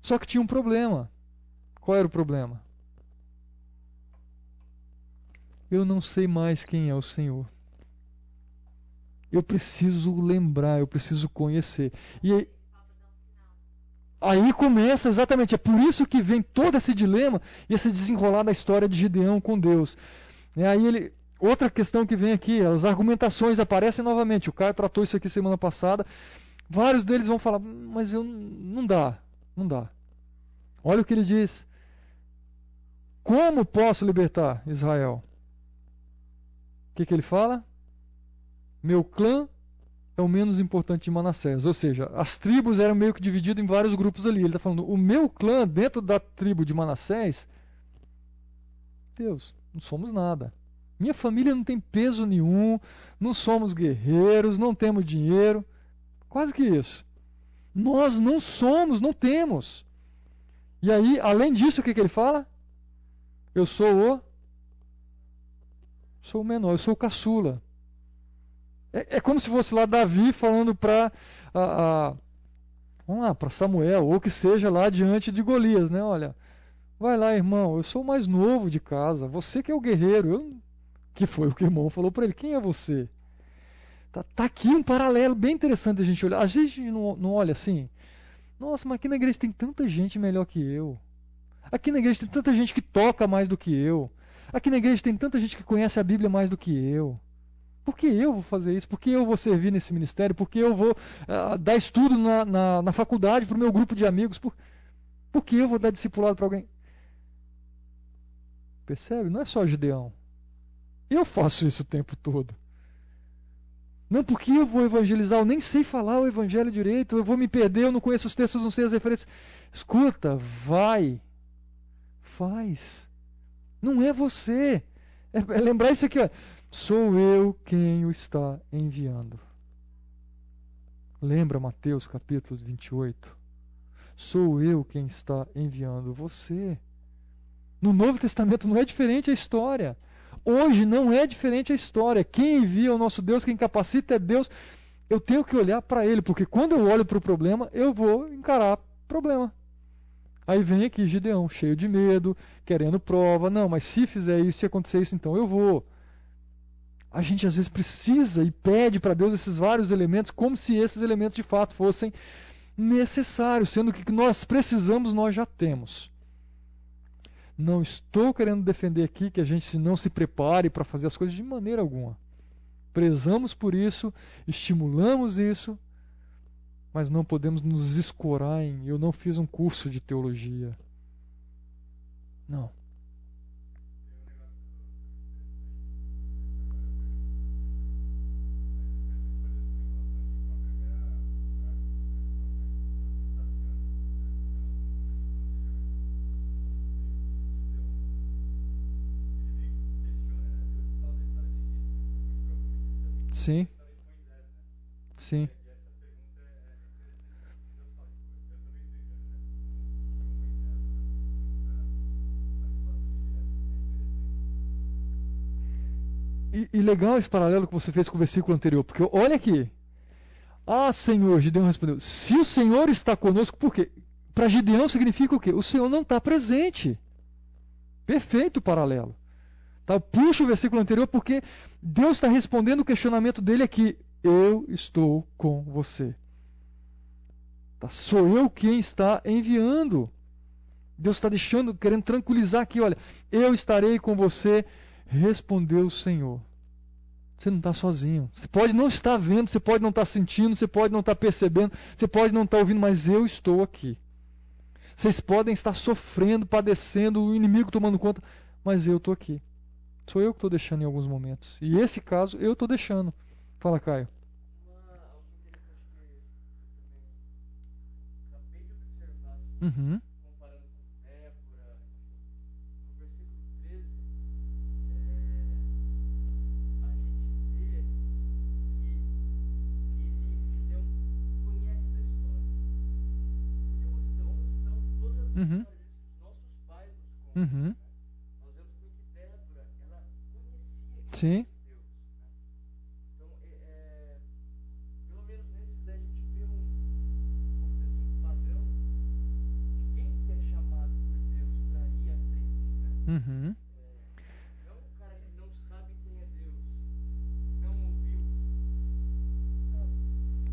Só que tinha um problema. Qual era o problema? Eu não sei mais quem é o Senhor. Eu preciso lembrar, eu preciso conhecer. E Aí começa exatamente, é por isso que vem todo esse dilema e esse desenrolar da história de Gideão com Deus. E aí ele, outra questão que vem aqui, as argumentações aparecem novamente. O Caio tratou isso aqui semana passada. Vários deles vão falar, mas eu não dá, não dá. Olha o que ele diz. Como posso libertar Israel? Que, que ele fala? Meu clã é o menos importante de Manassés. Ou seja, as tribos eram meio que divididas em vários grupos ali. Ele está falando, o meu clã dentro da tribo de Manassés, Deus, não somos nada. Minha família não tem peso nenhum, não somos guerreiros, não temos dinheiro. Quase que isso. Nós não somos, não temos. E aí, além disso, o que, que ele fala? Eu sou o. Sou o menor, eu sou o caçula. É, é como se fosse lá Davi falando para. Vamos lá, para Samuel, ou que seja lá diante de Golias, né? Olha, vai lá, irmão, eu sou o mais novo de casa, você que é o guerreiro. Eu... Que foi o que o irmão falou para ele: quem é você? Tá, tá, aqui um paralelo bem interessante a gente olhar. A gente não, não olha assim. Nossa, mas aqui na igreja tem tanta gente melhor que eu. Aqui na igreja tem tanta gente que toca mais do que eu. Aqui na igreja tem tanta gente que conhece a Bíblia mais do que eu. Por que eu vou fazer isso? Por que eu vou servir nesse ministério? Por que eu vou uh, dar estudo na, na, na faculdade para o meu grupo de amigos? Por, por que eu vou dar discipulado para alguém? Percebe? Não é só Gideão. Eu faço isso o tempo todo. Não porque eu vou evangelizar, eu nem sei falar o evangelho direito, eu vou me perder, eu não conheço os textos, não sei as referências. Escuta, vai. Faz. Não é você. É, é lembrar isso aqui, ó. Sou eu quem o está enviando. Lembra Mateus capítulo 28? Sou eu quem está enviando você. No Novo Testamento não é diferente a história. Hoje não é diferente a história. Quem envia o nosso Deus, quem capacita é Deus. Eu tenho que olhar para Ele, porque quando eu olho para o problema, eu vou encarar problema. Aí vem aqui Gideão, cheio de medo, querendo prova. Não, mas se fizer isso, se acontecer isso, então eu vou a gente às vezes precisa e pede para Deus esses vários elementos, como se esses elementos de fato fossem necessários, sendo que nós precisamos, nós já temos. Não estou querendo defender aqui que a gente não se prepare para fazer as coisas de maneira alguma. Prezamos por isso, estimulamos isso, mas não podemos nos escorar em eu não fiz um curso de teologia. Não. Sim. Sim. E, e, legal esse paralelo que você fez com o versículo anterior, porque olha aqui. Ah, Senhor, Gideão respondeu: Se o Senhor está conosco, por quê? Para Gideão significa o quê? O Senhor não está presente. Perfeito o paralelo. Tá? Puxa o versículo anterior porque Deus está respondendo o questionamento dele aqui. Eu estou com você. Tá? Sou eu quem está enviando. Deus está deixando, querendo tranquilizar aqui, olha, eu estarei com você, respondeu o Senhor. Você não está sozinho. Você pode não estar vendo, você pode não estar sentindo, você pode não estar percebendo, você pode não estar ouvindo, mas eu estou aqui. Vocês podem estar sofrendo, padecendo, o inimigo tomando conta, mas eu estou aqui. Sou eu que estou deixando em alguns momentos. E esse caso eu estou deixando. Fala, Caio. Uhum. Comparando com Débora, no versículo 13, é, a gente vê que ele Gideão conhece da história. Porque onde estão todas as uhum. Uhum. Sim. Então, é, é, pelo menos nesses a gente vê um, vamos dizer assim, um padrão de quem é chamado por Deus para ir à frente. Né? Uhum. É, não o cara que não sabe quem é Deus, não ouviu, sabe?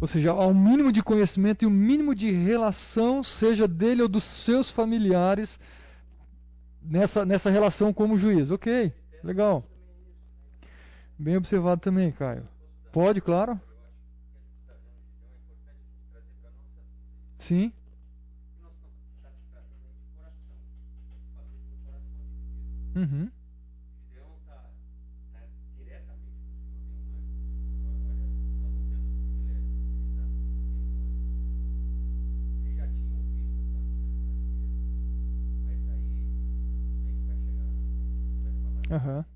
Ou seja, um mínimo de conhecimento e um mínimo de relação, seja dele ou dos seus familiares, nessa, nessa relação como juiz. Ok, legal. Bem observado também, Caio. Pode, claro. Sim. Uhum. Aham. Tem uma questão de idolatria. Sim. De exemplo de idolatria que faz com que ele tenha esse coração dividido. Ele confia, quanto mais ele não pega, não inteiro, não confia.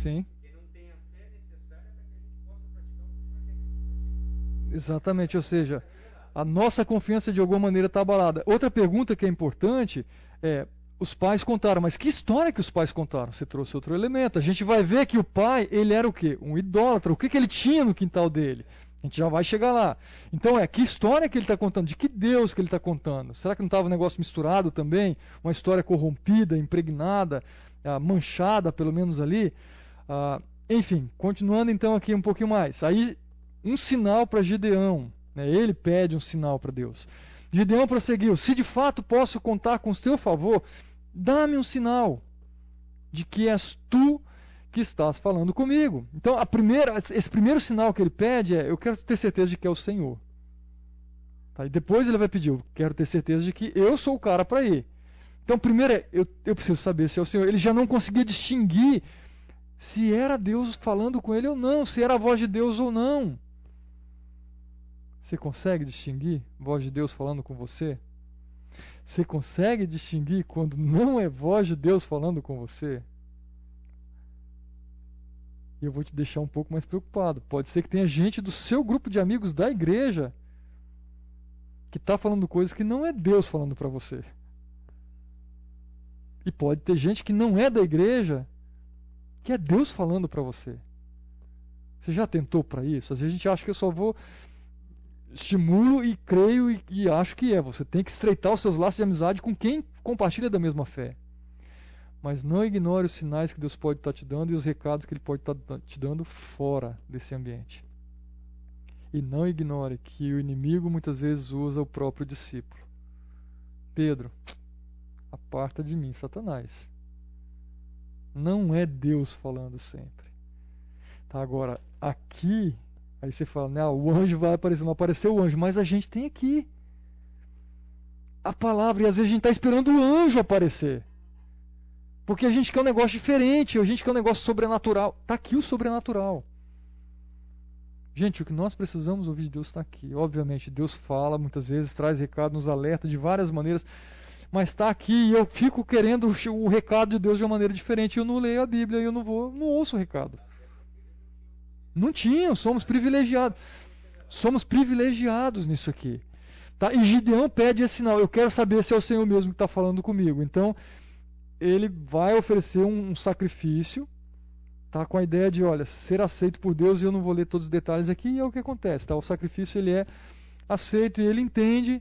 Sim. Porque não tem a fé necessária para que a gente possa praticar o que o Senhor quer que a gente pratique. Exatamente, ou seja, a nossa confiança de alguma maneira está abalada. Outra pergunta que é importante é: os pais contaram, mas que história que os pais contaram? Você trouxe outro elemento. A gente vai ver que o pai, ele era o quê? Um idólatra. O que, que ele tinha no quintal dele? A gente já vai chegar lá. Então é, que história que ele está contando? De que Deus que ele está contando? Será que não estava um negócio misturado também? Uma história corrompida, impregnada, ah, manchada pelo menos ali? Ah, enfim, continuando então aqui um pouquinho mais. Aí, um sinal para Gideão. Né? Ele pede um sinal para Deus. Gideão prosseguiu: Se de fato posso contar com o seu favor, dá-me um sinal de que és tu que estás falando comigo. Então, a primeira, esse primeiro sinal que ele pede é: Eu quero ter certeza de que é o Senhor. Tá? E depois ele vai pedir: Eu quero ter certeza de que eu sou o cara para ir. Então, primeiro é: eu, eu preciso saber se é o Senhor. Ele já não conseguia distinguir se era Deus falando com ele ou não, se era a voz de Deus ou não. Você consegue distinguir voz de Deus falando com você? Você consegue distinguir quando não é voz de Deus falando com você? E eu vou te deixar um pouco mais preocupado. Pode ser que tenha gente do seu grupo de amigos da igreja que está falando coisas que não é Deus falando para você. E pode ter gente que não é da igreja que é Deus falando para você. Você já tentou para isso? Às vezes a gente acha que eu só vou estimulo e creio e, e, acho que é. Você tem que estreitar os seus laços de amizade com quem compartilha da mesma fé. Mas não ignore os sinais que Deus pode estar te dando e os recados que Ele pode estar te dando fora desse ambiente. E não ignore que o inimigo muitas vezes usa o próprio discípulo. Pedro, aparta de mim, Satanás. Não é Deus falando sempre. Tá, agora, aqui Aí você fala, né, o anjo vai aparecer, não apareceu o anjo, mas a gente tem aqui a palavra, e às vezes a gente está esperando o anjo aparecer. Porque a gente quer um negócio diferente, a gente quer um negócio sobrenatural. Está aqui o sobrenatural. Gente, o que nós precisamos ouvir de Deus está aqui. Obviamente, Deus fala, muitas vezes traz recado, nos alerta de várias maneiras, mas está aqui e eu fico querendo o recado de Deus de uma maneira diferente. Eu não leio a Bíblia, eu não vou, não ouço o recado. Não tinham, somos privilegiados. Somos privilegiados nisso aqui. Tá? E Gideão pede esse sinal. Eu quero saber se é o Senhor mesmo que está falando comigo. Então, ele vai oferecer um, um, sacrifício, tá? com a ideia de, olha, ser aceito por Deus. E eu não vou ler todos os detalhes aqui. E é o que acontece. Tá? O sacrifício ele é aceito e ele entende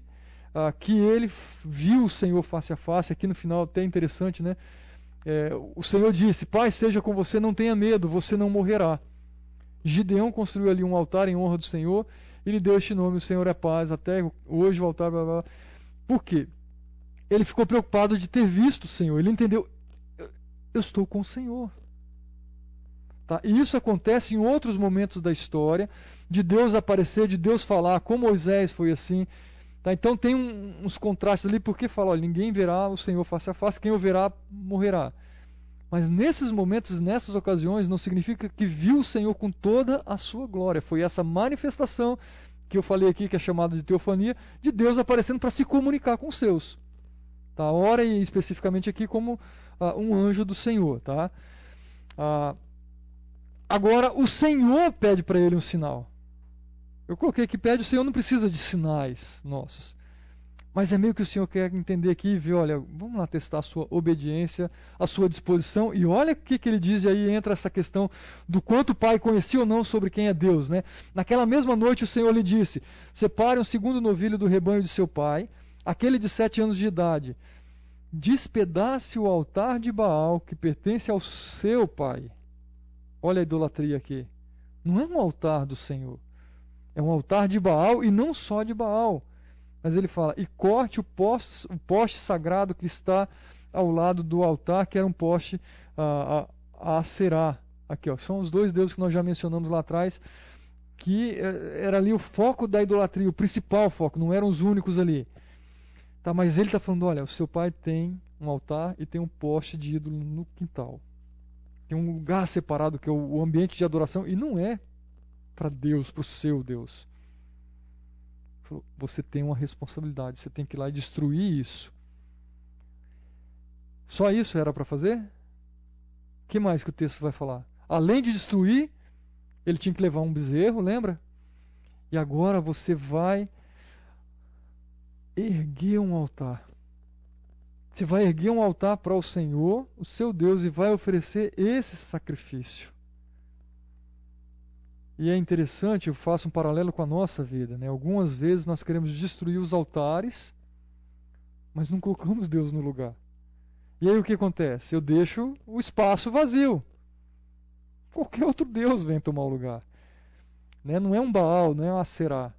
ah, que ele viu o Senhor face a face. Aqui no final, até interessante, né? É, o Senhor disse: Pai, seja com você, não tenha medo, você não morrerá. Gideão construiu ali um altar em honra do Senhor e lhe deu este nome: O Senhor é paz. Até hoje o altar. Blá, blá. Por quê? Ele ficou preocupado de ter visto o Senhor. Ele entendeu: Eu estou com o Senhor. Tá? E isso acontece em outros momentos da história, de Deus aparecer, de Deus falar, com Moisés foi assim. Tá? Então tem um, uns contrastes ali, porque fala: olha, ninguém verá o Senhor face a face, quem o verá morrerá. Mas nesses momentos, nessas ocasiões, não significa que viu o Senhor com toda a sua glória. Foi essa manifestação que eu falei aqui, que é chamada de teofania, de Deus aparecendo para se comunicar com os seus. Tá? Ora e especificamente aqui como uh, um anjo do Senhor. Tá? Uh, agora, o Senhor pede para ele um sinal. Eu coloquei que pede, o Senhor não precisa de sinais nossos. Mas é meio que o Senhor quer entender aqui ver, olha, vamos lá testar a sua obediência, a sua disposição. E olha o que, que ele diz e aí entra essa questão do quanto o pai conhecia ou não sobre quem é Deus. Né? Naquela mesma noite o Senhor lhe disse, separe um segundo novilho do rebanho de seu pai, aquele de sete anos de idade. Despedace o altar de Baal que pertence ao seu pai. Olha a idolatria aqui. Não é um altar do Senhor. É um altar de Baal e não só de Baal. Mas ele fala: e corte o poste, o poste sagrado que está ao lado do altar, que era um poste a, a, a Será, Aqui, ó, são os dois deuses que nós já mencionamos lá atrás, que eh, era ali o foco da idolatria, o principal foco, não eram os únicos ali. Tá, mas ele está falando, olha, o seu pai tem um altar e tem um poste de ídolo no quintal. Tem um lugar separado que é o ambiente de adoração e não é para Deus, para o seu Deus. Você tem uma responsabilidade, você tem que ir lá e destruir isso. Só isso era para fazer? Que mais que o texto vai falar? Além de destruir, ele tinha que levar um bezerro, lembra? E agora você vai erguer um altar. Você vai erguer um altar para o Senhor, o seu Deus, e vai oferecer esse sacrifício. E é interessante, eu faço um paralelo com a nossa vida. Né? Algumas vezes nós queremos destruir os altares, mas não colocamos Deus no lugar. E aí o que acontece? Eu deixo o espaço vazio. Qualquer outro Deus vem tomar o lugar. Né? Não é um Baal, não é um Aserá.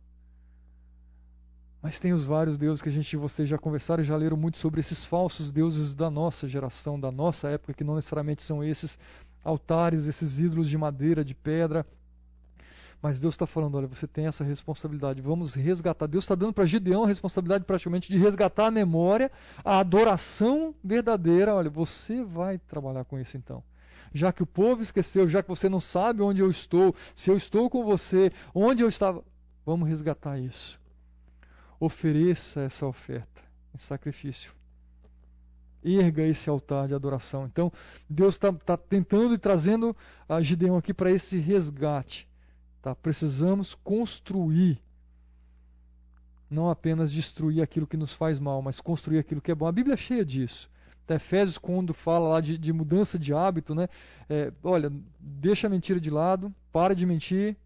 Mas tem os vários deuses que a gente vocês já conversaram e já leram muito sobre esses falsos deuses da nossa geração, da nossa época, que não necessariamente são esses altares, esses ídolos de madeira, de pedra. Mas Deus está falando: olha, você tem essa responsabilidade, vamos resgatar. Deus está dando para Gideão a responsabilidade praticamente de resgatar a memória, a adoração verdadeira. Olha, você vai trabalhar com isso então já que o povo esqueceu, já que você não sabe onde eu estou, se eu estou com você, onde eu estava, vamos resgatar isso ofereça essa oferta em sacrifício. Erga esse altar de adoração. Então, Deus está tá tentando e trazendo a Gideão aqui para esse resgate. Tá? Precisamos construir. Não apenas destruir aquilo que nos faz mal, mas construir aquilo que é bom. A Bíblia é cheia disso. Até Efésios, quando fala lá de, de mudança de hábito, né? É, olha, deixa a mentira de lado, para de mentir,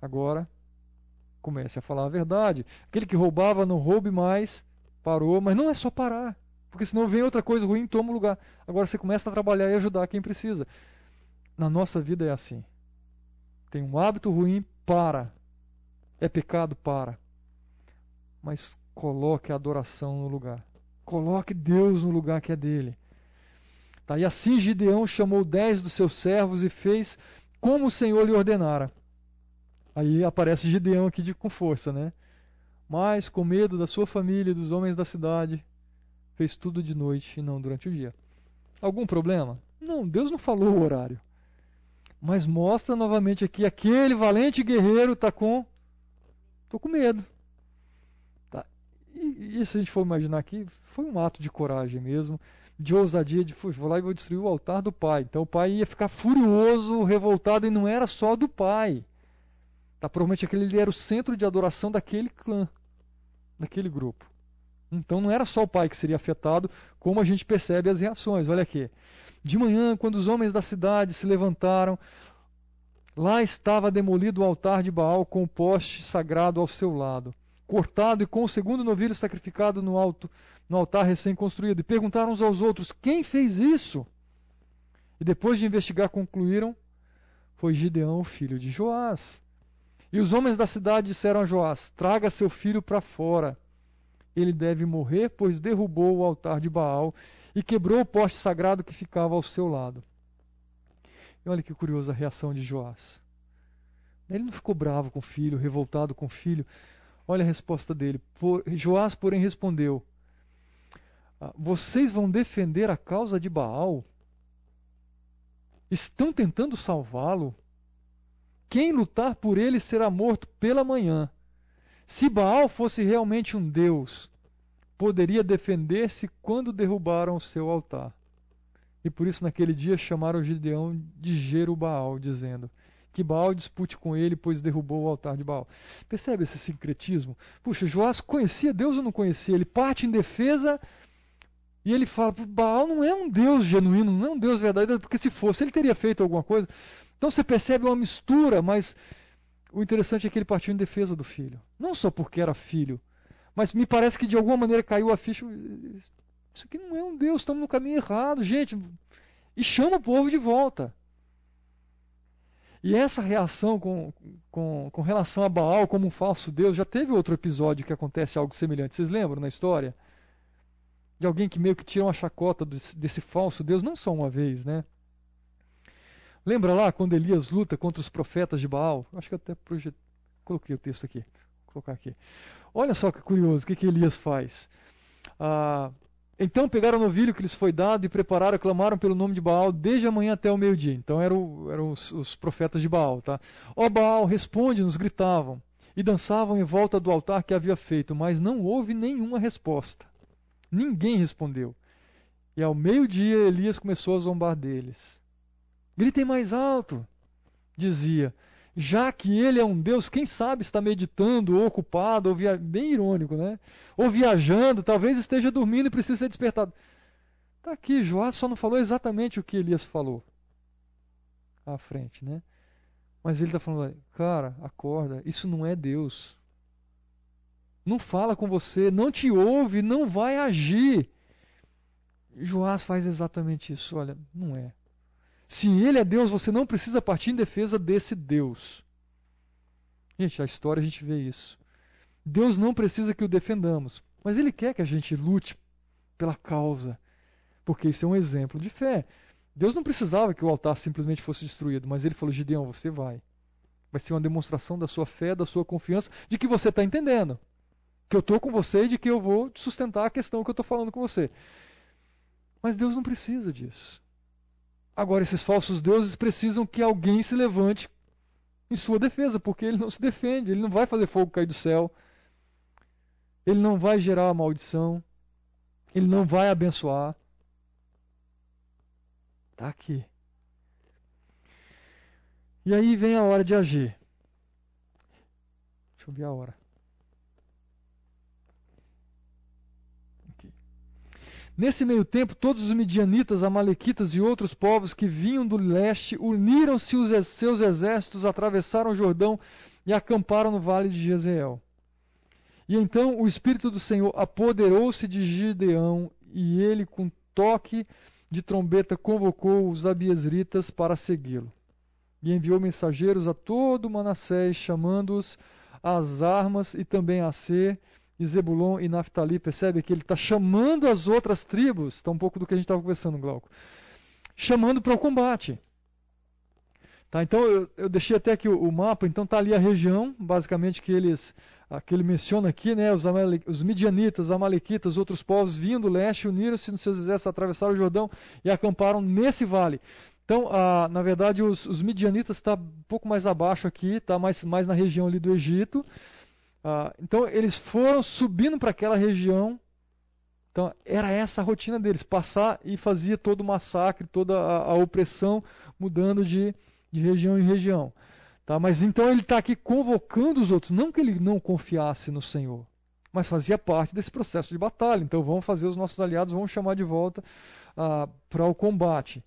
agora comece a falar a verdade. Aquele que roubava, não roube mais, parou, mas não é só parar, porque senão vem outra coisa ruim e toma o lugar. Agora você começa a trabalhar e ajudar quem precisa. Na nossa vida é assim. Tem um hábito ruim, para. É pecado, para. Mas coloque a adoração no lugar. Coloque Deus no lugar que é dele. Tá, e assim Gideão chamou dez dos seus servos e fez como o Senhor lhe ordenara. Aí aparece Gideão aqui de, com força, né? Mas, com medo da sua família e dos homens da cidade, fez tudo de noite e não durante o dia. Algum problema? Não, Deus não falou o horário. Mas mostra novamente aqui, aquele valente guerreiro está com. Estou com medo. Tá. E, e se a gente for imaginar aqui, foi um ato de coragem mesmo, de ousadia, de vou lá e vou destruir o altar do pai. Então o pai ia ficar furioso, revoltado, e não era só do pai. Tá, provavelmente aquele ele era o centro de adoração daquele clã, daquele grupo. Então não era só o pai que seria afetado, como a gente percebe as reações. Olha aqui. De manhã, quando os homens da cidade se levantaram, lá estava demolido o altar de Baal com o poste sagrado ao seu lado, cortado e com o segundo novilho sacrificado no alto, no altar recém-construído. E perguntaram uns aos outros: quem fez isso? E depois de investigar, concluíram: foi Gideão, filho de Joás. E os homens da cidade disseram a Joás: Traga seu filho para fora. Ele deve morrer, pois derrubou o altar de Baal e quebrou o poste sagrado que ficava ao seu lado. E olha que curiosa a reação de Joás. Ele não ficou bravo com o filho, revoltado com o filho. Olha a resposta dele. Por, Joás, porém, respondeu: ah, Vocês vão defender a causa de Baal? Estão tentando salvá-lo? Quem lutar por ele será morto pela manhã. Se Baal fosse realmente um deus, poderia defender-se quando derrubaram o seu altar. E por isso naquele dia chamaram Gideão de Jerubaal, dizendo que Baal dispute com ele, pois derrubou o altar de Baal. Percebe esse sincretismo? Puxa, Joás conhecia Deus ou não conhecia? Ele parte em defesa e ele fala: Baal não é um Deus genuíno, não é um Deus verdadeiro, porque se fosse, ele teria feito alguma coisa. Então você percebe uma mistura, mas o interessante é que ele partiu em defesa do filho. Não só porque era filho, mas me parece que de alguma maneira caiu a ficha. Isso aqui não é um Deus, estamos no caminho errado, gente. E chama o povo de volta. E essa reação com, com, com relação a Baal como um falso Deus, já teve outro episódio que acontece algo semelhante. Vocês lembram na história? De alguém que meio que tira uma chacota desse, desse falso Deus, não só uma vez, né? Lembra lá quando Elias luta contra os profetas de Baal? Acho que até projet... coloquei o texto aqui. Colocar aqui. Olha só que curioso, o que, que Elias faz? Ah, então pegaram o novilho que lhes foi dado e prepararam, clamaram pelo nome de Baal desde a manhã até o meio-dia. Então eram, eram os, os, profetas de Baal. Tá? Ó Baal, responde-nos, gritavam. E dançavam em volta do altar que havia feito, mas não houve nenhuma resposta. Ninguém respondeu. E ao meio-dia Elias começou a zombar deles. Gritem mais alto, dizia. Já que ele é um Deus, quem sabe está meditando, ou ocupado, ou via... bem irônico, né? Ou viajando, talvez esteja dormindo e precisa ser despertado. Está aqui, Joás só não falou exatamente o que Elias falou à frente, né? Mas ele está falando, cara, acorda, isso não é Deus. Não fala com você, não te ouve, não vai agir. Joás faz exatamente isso. Olha, não é. Se ele é Deus, você não precisa partir em defesa desse Deus. Gente, a história a gente vê isso. Deus não precisa que o defendamos, mas ele quer que a gente lute pela causa, porque isso é um exemplo de fé. Deus não precisava que o altar simplesmente fosse destruído, mas ele falou: Gideão, você vai. Vai ser uma demonstração da sua fé, da sua confiança, de que você está entendendo. Que eu estou com você e de que eu vou sustentar a questão que eu estou falando com você. Mas Deus não precisa disso. Agora, esses falsos deuses precisam que alguém se levante em sua defesa, porque ele não se defende, ele não vai fazer fogo cair do céu, ele não vai gerar a maldição, ele não vai abençoar. Está aqui. E aí vem a hora de agir. Deixa eu ver a hora. Nesse meio tempo, todos os midianitas, amalequitas e outros povos que vinham do leste uniram-se os seus exércitos, atravessaram o Jordão e acamparam no vale de Jezreel. E então o Espírito do Senhor apoderou-se de Gideão e ele, com toque de trombeta, convocou os abiesritas para segui-lo. E enviou mensageiros a todo Manassés, chamando-os às armas e também a ser e Zebulon e Naftali. Percebe que ele está chamando as outras tribos, está um pouco do que a gente estava conversando, Glauco, chamando para o combate. Tá, então eu, eu, deixei até aqui o, o, mapa, então está ali a região, basicamente que eles, que ele menciona aqui, né, os, Amale, os midianitas, amalequitas, outros povos vinham do leste, uniram-se nos seus exércitos, atravessaram o Jordão e acamparam nesse vale. Então, ah, na verdade, os, os midianitas está um pouco mais abaixo aqui, está mais, mais na região ali do Egito. Ah, então eles foram subindo para aquela região. Então era essa a rotina deles, passar e fazia todo o massacre, toda a, a opressão, mudando de, de região em região. Tá? Mas então ele está aqui convocando os outros, não que ele não confiasse no Senhor, mas fazia parte desse processo de batalha. Então vamos fazer os nossos aliados, vamos chamar de volta ah, para o combate.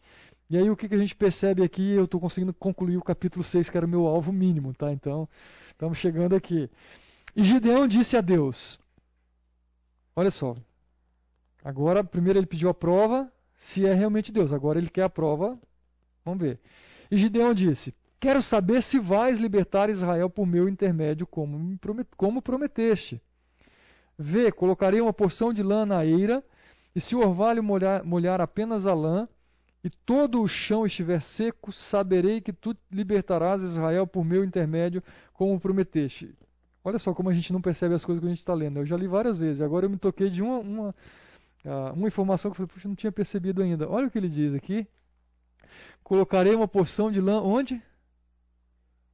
E aí o que, que a gente percebe aqui, eu estou conseguindo concluir o capítulo 6, que era o meu alvo mínimo, tá? Então, estamos chegando aqui. E Gideão disse a Deus: Olha só, agora primeiro ele pediu a prova se é realmente Deus, agora ele quer a prova, vamos ver. E Gideão disse: Quero saber se vais libertar Israel por meu intermédio, como, como prometeste. Vê, colocarei uma porção de lã na eira, e se o orvalho molhar, molhar apenas a lã, e todo o chão estiver seco, saberei que tu libertarás Israel por meu intermédio, como prometeste. Olha só como a gente não percebe as coisas que a gente está lendo. Eu já li várias vezes, agora eu me toquei de uma, uma, uh, uma informação que eu falei, puxa, não tinha percebido ainda. Olha o que ele diz aqui. Colocarei uma porção de lã onde?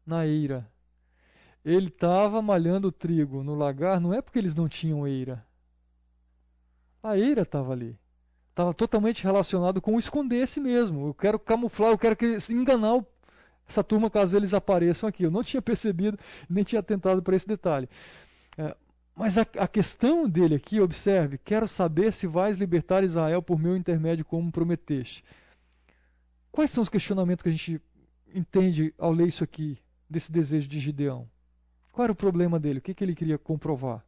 Na eira. Ele estava malhando trigo no lagar, não é porque eles não tinham eira. A eira estava ali. Estava totalmente relacionado com esconder-se mesmo. Eu quero camuflar, eu quero enganar o essa turma caso eles apareçam aqui. Eu não tinha percebido, nem tinha atentado para esse detalhe. É, mas a, a, questão dele aqui, observe: quero saber se vais libertar Israel por meu intermédio, como prometeste. Quais são os questionamentos que a gente entende ao ler isso aqui, desse desejo de Gideão? Qual era o problema dele? O que, que ele queria comprovar?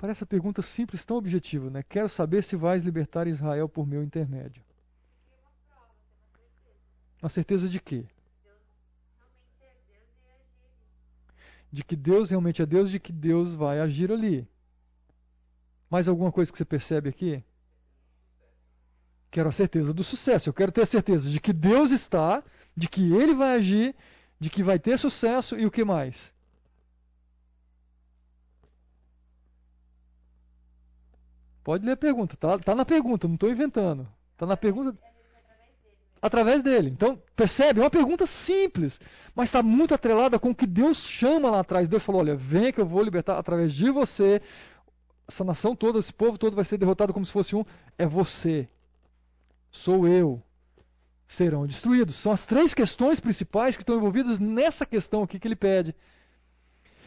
Parece a pergunta simples, tão objetiva, né? Quero saber se vais libertar Israel por meu intermédio. Uma certeza de quê? De que Deus realmente é Deus, de que Deus vai agir ali. Mais alguma coisa que você percebe aqui? Quero a certeza do sucesso. Eu quero ter a certeza de que Deus está, de que Ele vai agir, de que vai ter sucesso e o que mais? Pode ler a pergunta, tá, tá na pergunta, não estou inventando. Tá na pergunta. Através dele. Então, percebe? É uma pergunta simples, mas está muito atrelada com o que Deus chama lá atrás. Deus falou: olha, vem que eu vou libertar através de você. Essa nação toda, esse povo todo vai ser derrotado como se fosse um. É você. Sou eu. Serão destruídos. São as três questões principais que estão envolvidas nessa questão aqui que ele pede.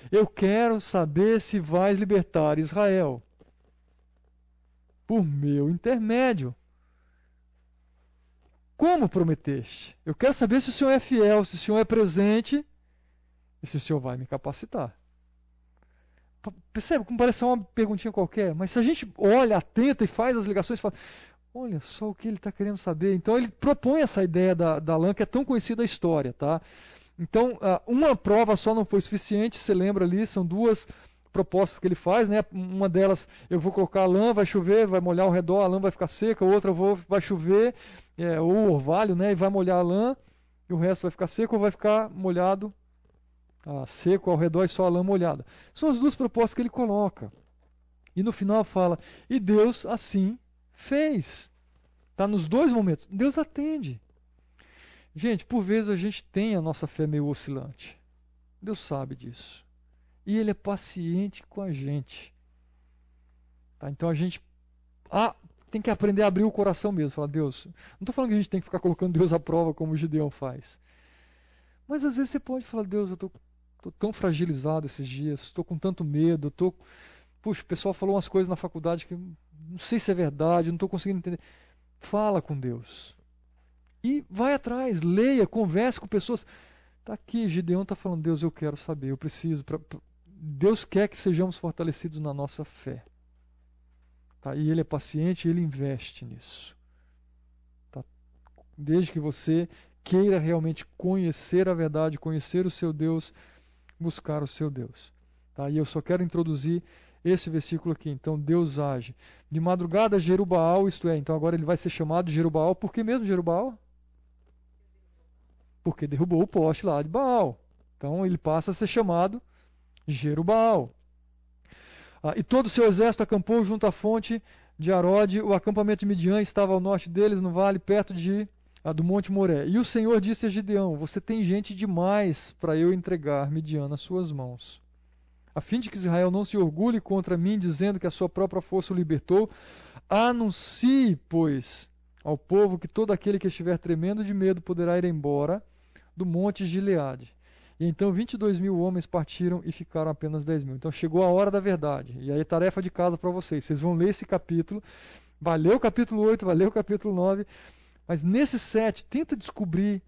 Eu quero saber se vais libertar Israel por meu intermédio. Como prometeste? Eu quero saber se o Senhor é fiel, se o Senhor é presente e se o Senhor vai me capacitar. Percebe como parece uma perguntinha qualquer, mas se a gente olha, atenta e faz as ligações, fala, olha só o que ele está querendo saber. Então ele propõe essa ideia da, da lã que é tão conhecida a história. Tá? Então, uma prova só não foi suficiente, você lembra ali, são duas propostas que ele faz, né? Uma delas, eu vou colocar a lã, vai chover, vai molhar ao redor, a lã vai ficar seca, outra vou, vai chover, é, ou orvalho, né? E vai molhar a lã, e o resto vai ficar seco ou vai ficar molhado, ah, seco ao redor e só a lã molhada. São as duas propostas que ele coloca. E no final fala, e Deus assim fez. Está nos dois momentos. Deus atende. Gente, por vezes a gente tem a nossa fé meio oscilante. Deus sabe disso. E Ele é paciente com a gente. Tá? Então a gente ah, tem que aprender a abrir o coração mesmo. Falar, Deus, não estou falando que a gente tem que ficar colocando Deus à prova como o Gideão faz. Mas às vezes você pode falar, Deus, eu estou tão fragilizado esses dias, estou com tanto medo, estou. Puxa, o pessoal falou umas coisas na faculdade que não sei se é verdade, não estou conseguindo entender. Fala com Deus. E vai atrás, leia, converse com pessoas. Está aqui, Gideão está falando, Deus, eu quero saber, eu preciso. Deus quer que sejamos fortalecidos na nossa fé. Tá? E Ele é paciente e Ele investe nisso. Tá? Desde que você queira realmente conhecer a verdade, conhecer o seu Deus, buscar o seu Deus. Tá? E eu só quero introduzir esse versículo aqui. Então Deus age. De madrugada, Jerubaal, isto é, então agora ele vai ser chamado Jerubaal. Por que mesmo Jerubaal? Porque derrubou o poste lá de Baal. Então ele passa a ser chamado Jerubal. Ah, e todo o seu exército acampou junto à fonte de Arode. O acampamento de Midian estava ao norte deles, no vale, perto de, ah, do Monte Moré. E o Senhor disse a Gideão: Você tem gente demais para eu entregar Midian nas suas mãos. A fim de que Israel não se orgulhe contra mim, dizendo que a sua própria força o libertou, anuncie, pois, ao povo que todo aquele que estiver tremendo de medo poderá ir embora do monte Gileade. E então 22 mil homens partiram e ficaram apenas 10 mil. Então chegou a hora da verdade. E aí tarefa de casa para vocês. Vocês vão ler esse capítulo. Vai ler o capítulo 8, vai ler o capítulo 9. Mas nesse 7, tenta descobrir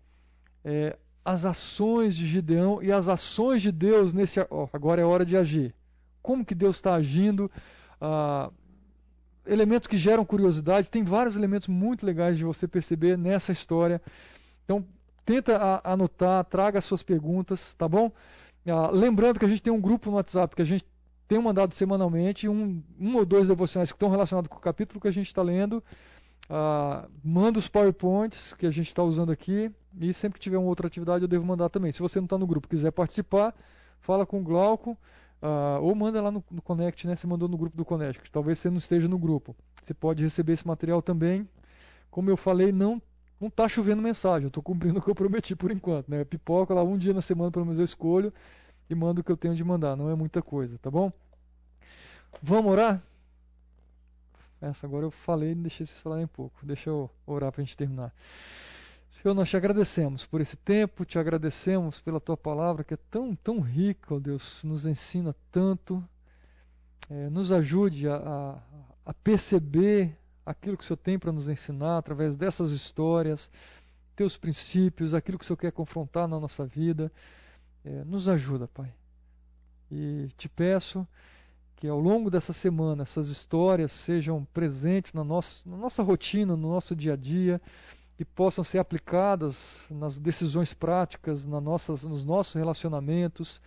é, as ações de Gideão e as ações de Deus nesse. Agora é hora de agir. Como que Deus está agindo? Ah, elementos que geram curiosidade. Tem vários elementos muito legais de você perceber nessa história. Então, Tenta anotar, traga as suas perguntas, tá bom? Ah, lembrando que a gente tem um grupo no WhatsApp que a gente tem mandado semanalmente, um, um ou dois devocionais que estão relacionados com o capítulo que a gente está lendo. Ah, manda os PowerPoints que a gente está usando aqui e sempre que tiver uma outra atividade eu devo mandar também. Se você não está no grupo quiser participar, fala com o Glauco ah, ou manda lá no, no, Connect, né? Você mandou no grupo do Connect, talvez você não esteja no grupo. Você pode receber esse material também. Como eu falei, não não está chovendo mensagem, eu estou cumprindo o que eu prometi por enquanto. Né? Pipoca lá um dia na semana, pelo menos eu escolho e mando o que eu tenho de mandar, não é muita coisa, tá bom? Vamos orar? Essa agora eu falei e deixei vocês falarem um pouco. Deixa eu orar para a gente terminar. Senhor, nós te agradecemos por esse tempo, te agradecemos pela tua palavra que é tão, tão rica, ó Deus, nos ensina tanto. É, nos ajude a, a, a perceber aquilo que o Senhor tem para nos ensinar através dessas histórias, teus princípios, aquilo que o Senhor quer confrontar na nossa vida. É, nos ajuda, Pai. E te peço que ao longo dessa semana essas histórias sejam presentes na nossa, na nossa rotina, no nosso dia a dia, e possam ser aplicadas nas decisões práticas, na nossas, nos nossos relacionamentos,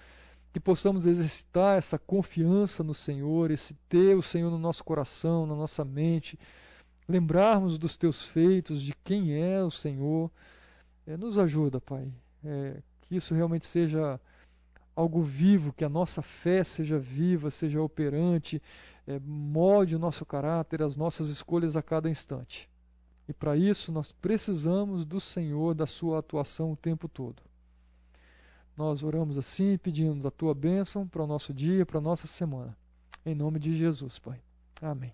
que possamos exercitar essa confiança no Senhor, esse ter o Senhor no nosso coração, na nossa mente, lembrarmos dos teus feitos, de quem é o Senhor. É, nos ajuda, Pai. É, que isso realmente seja algo vivo, que a nossa fé seja viva, seja operante, é, molde o nosso caráter, as nossas escolhas a cada instante. E para isso nós precisamos do Senhor, da Sua atuação o tempo todo. Nós oramos assim e pedimos a Tua bênção para o nosso dia, para a nossa semana. Em nome de Jesus, Pai. Amém.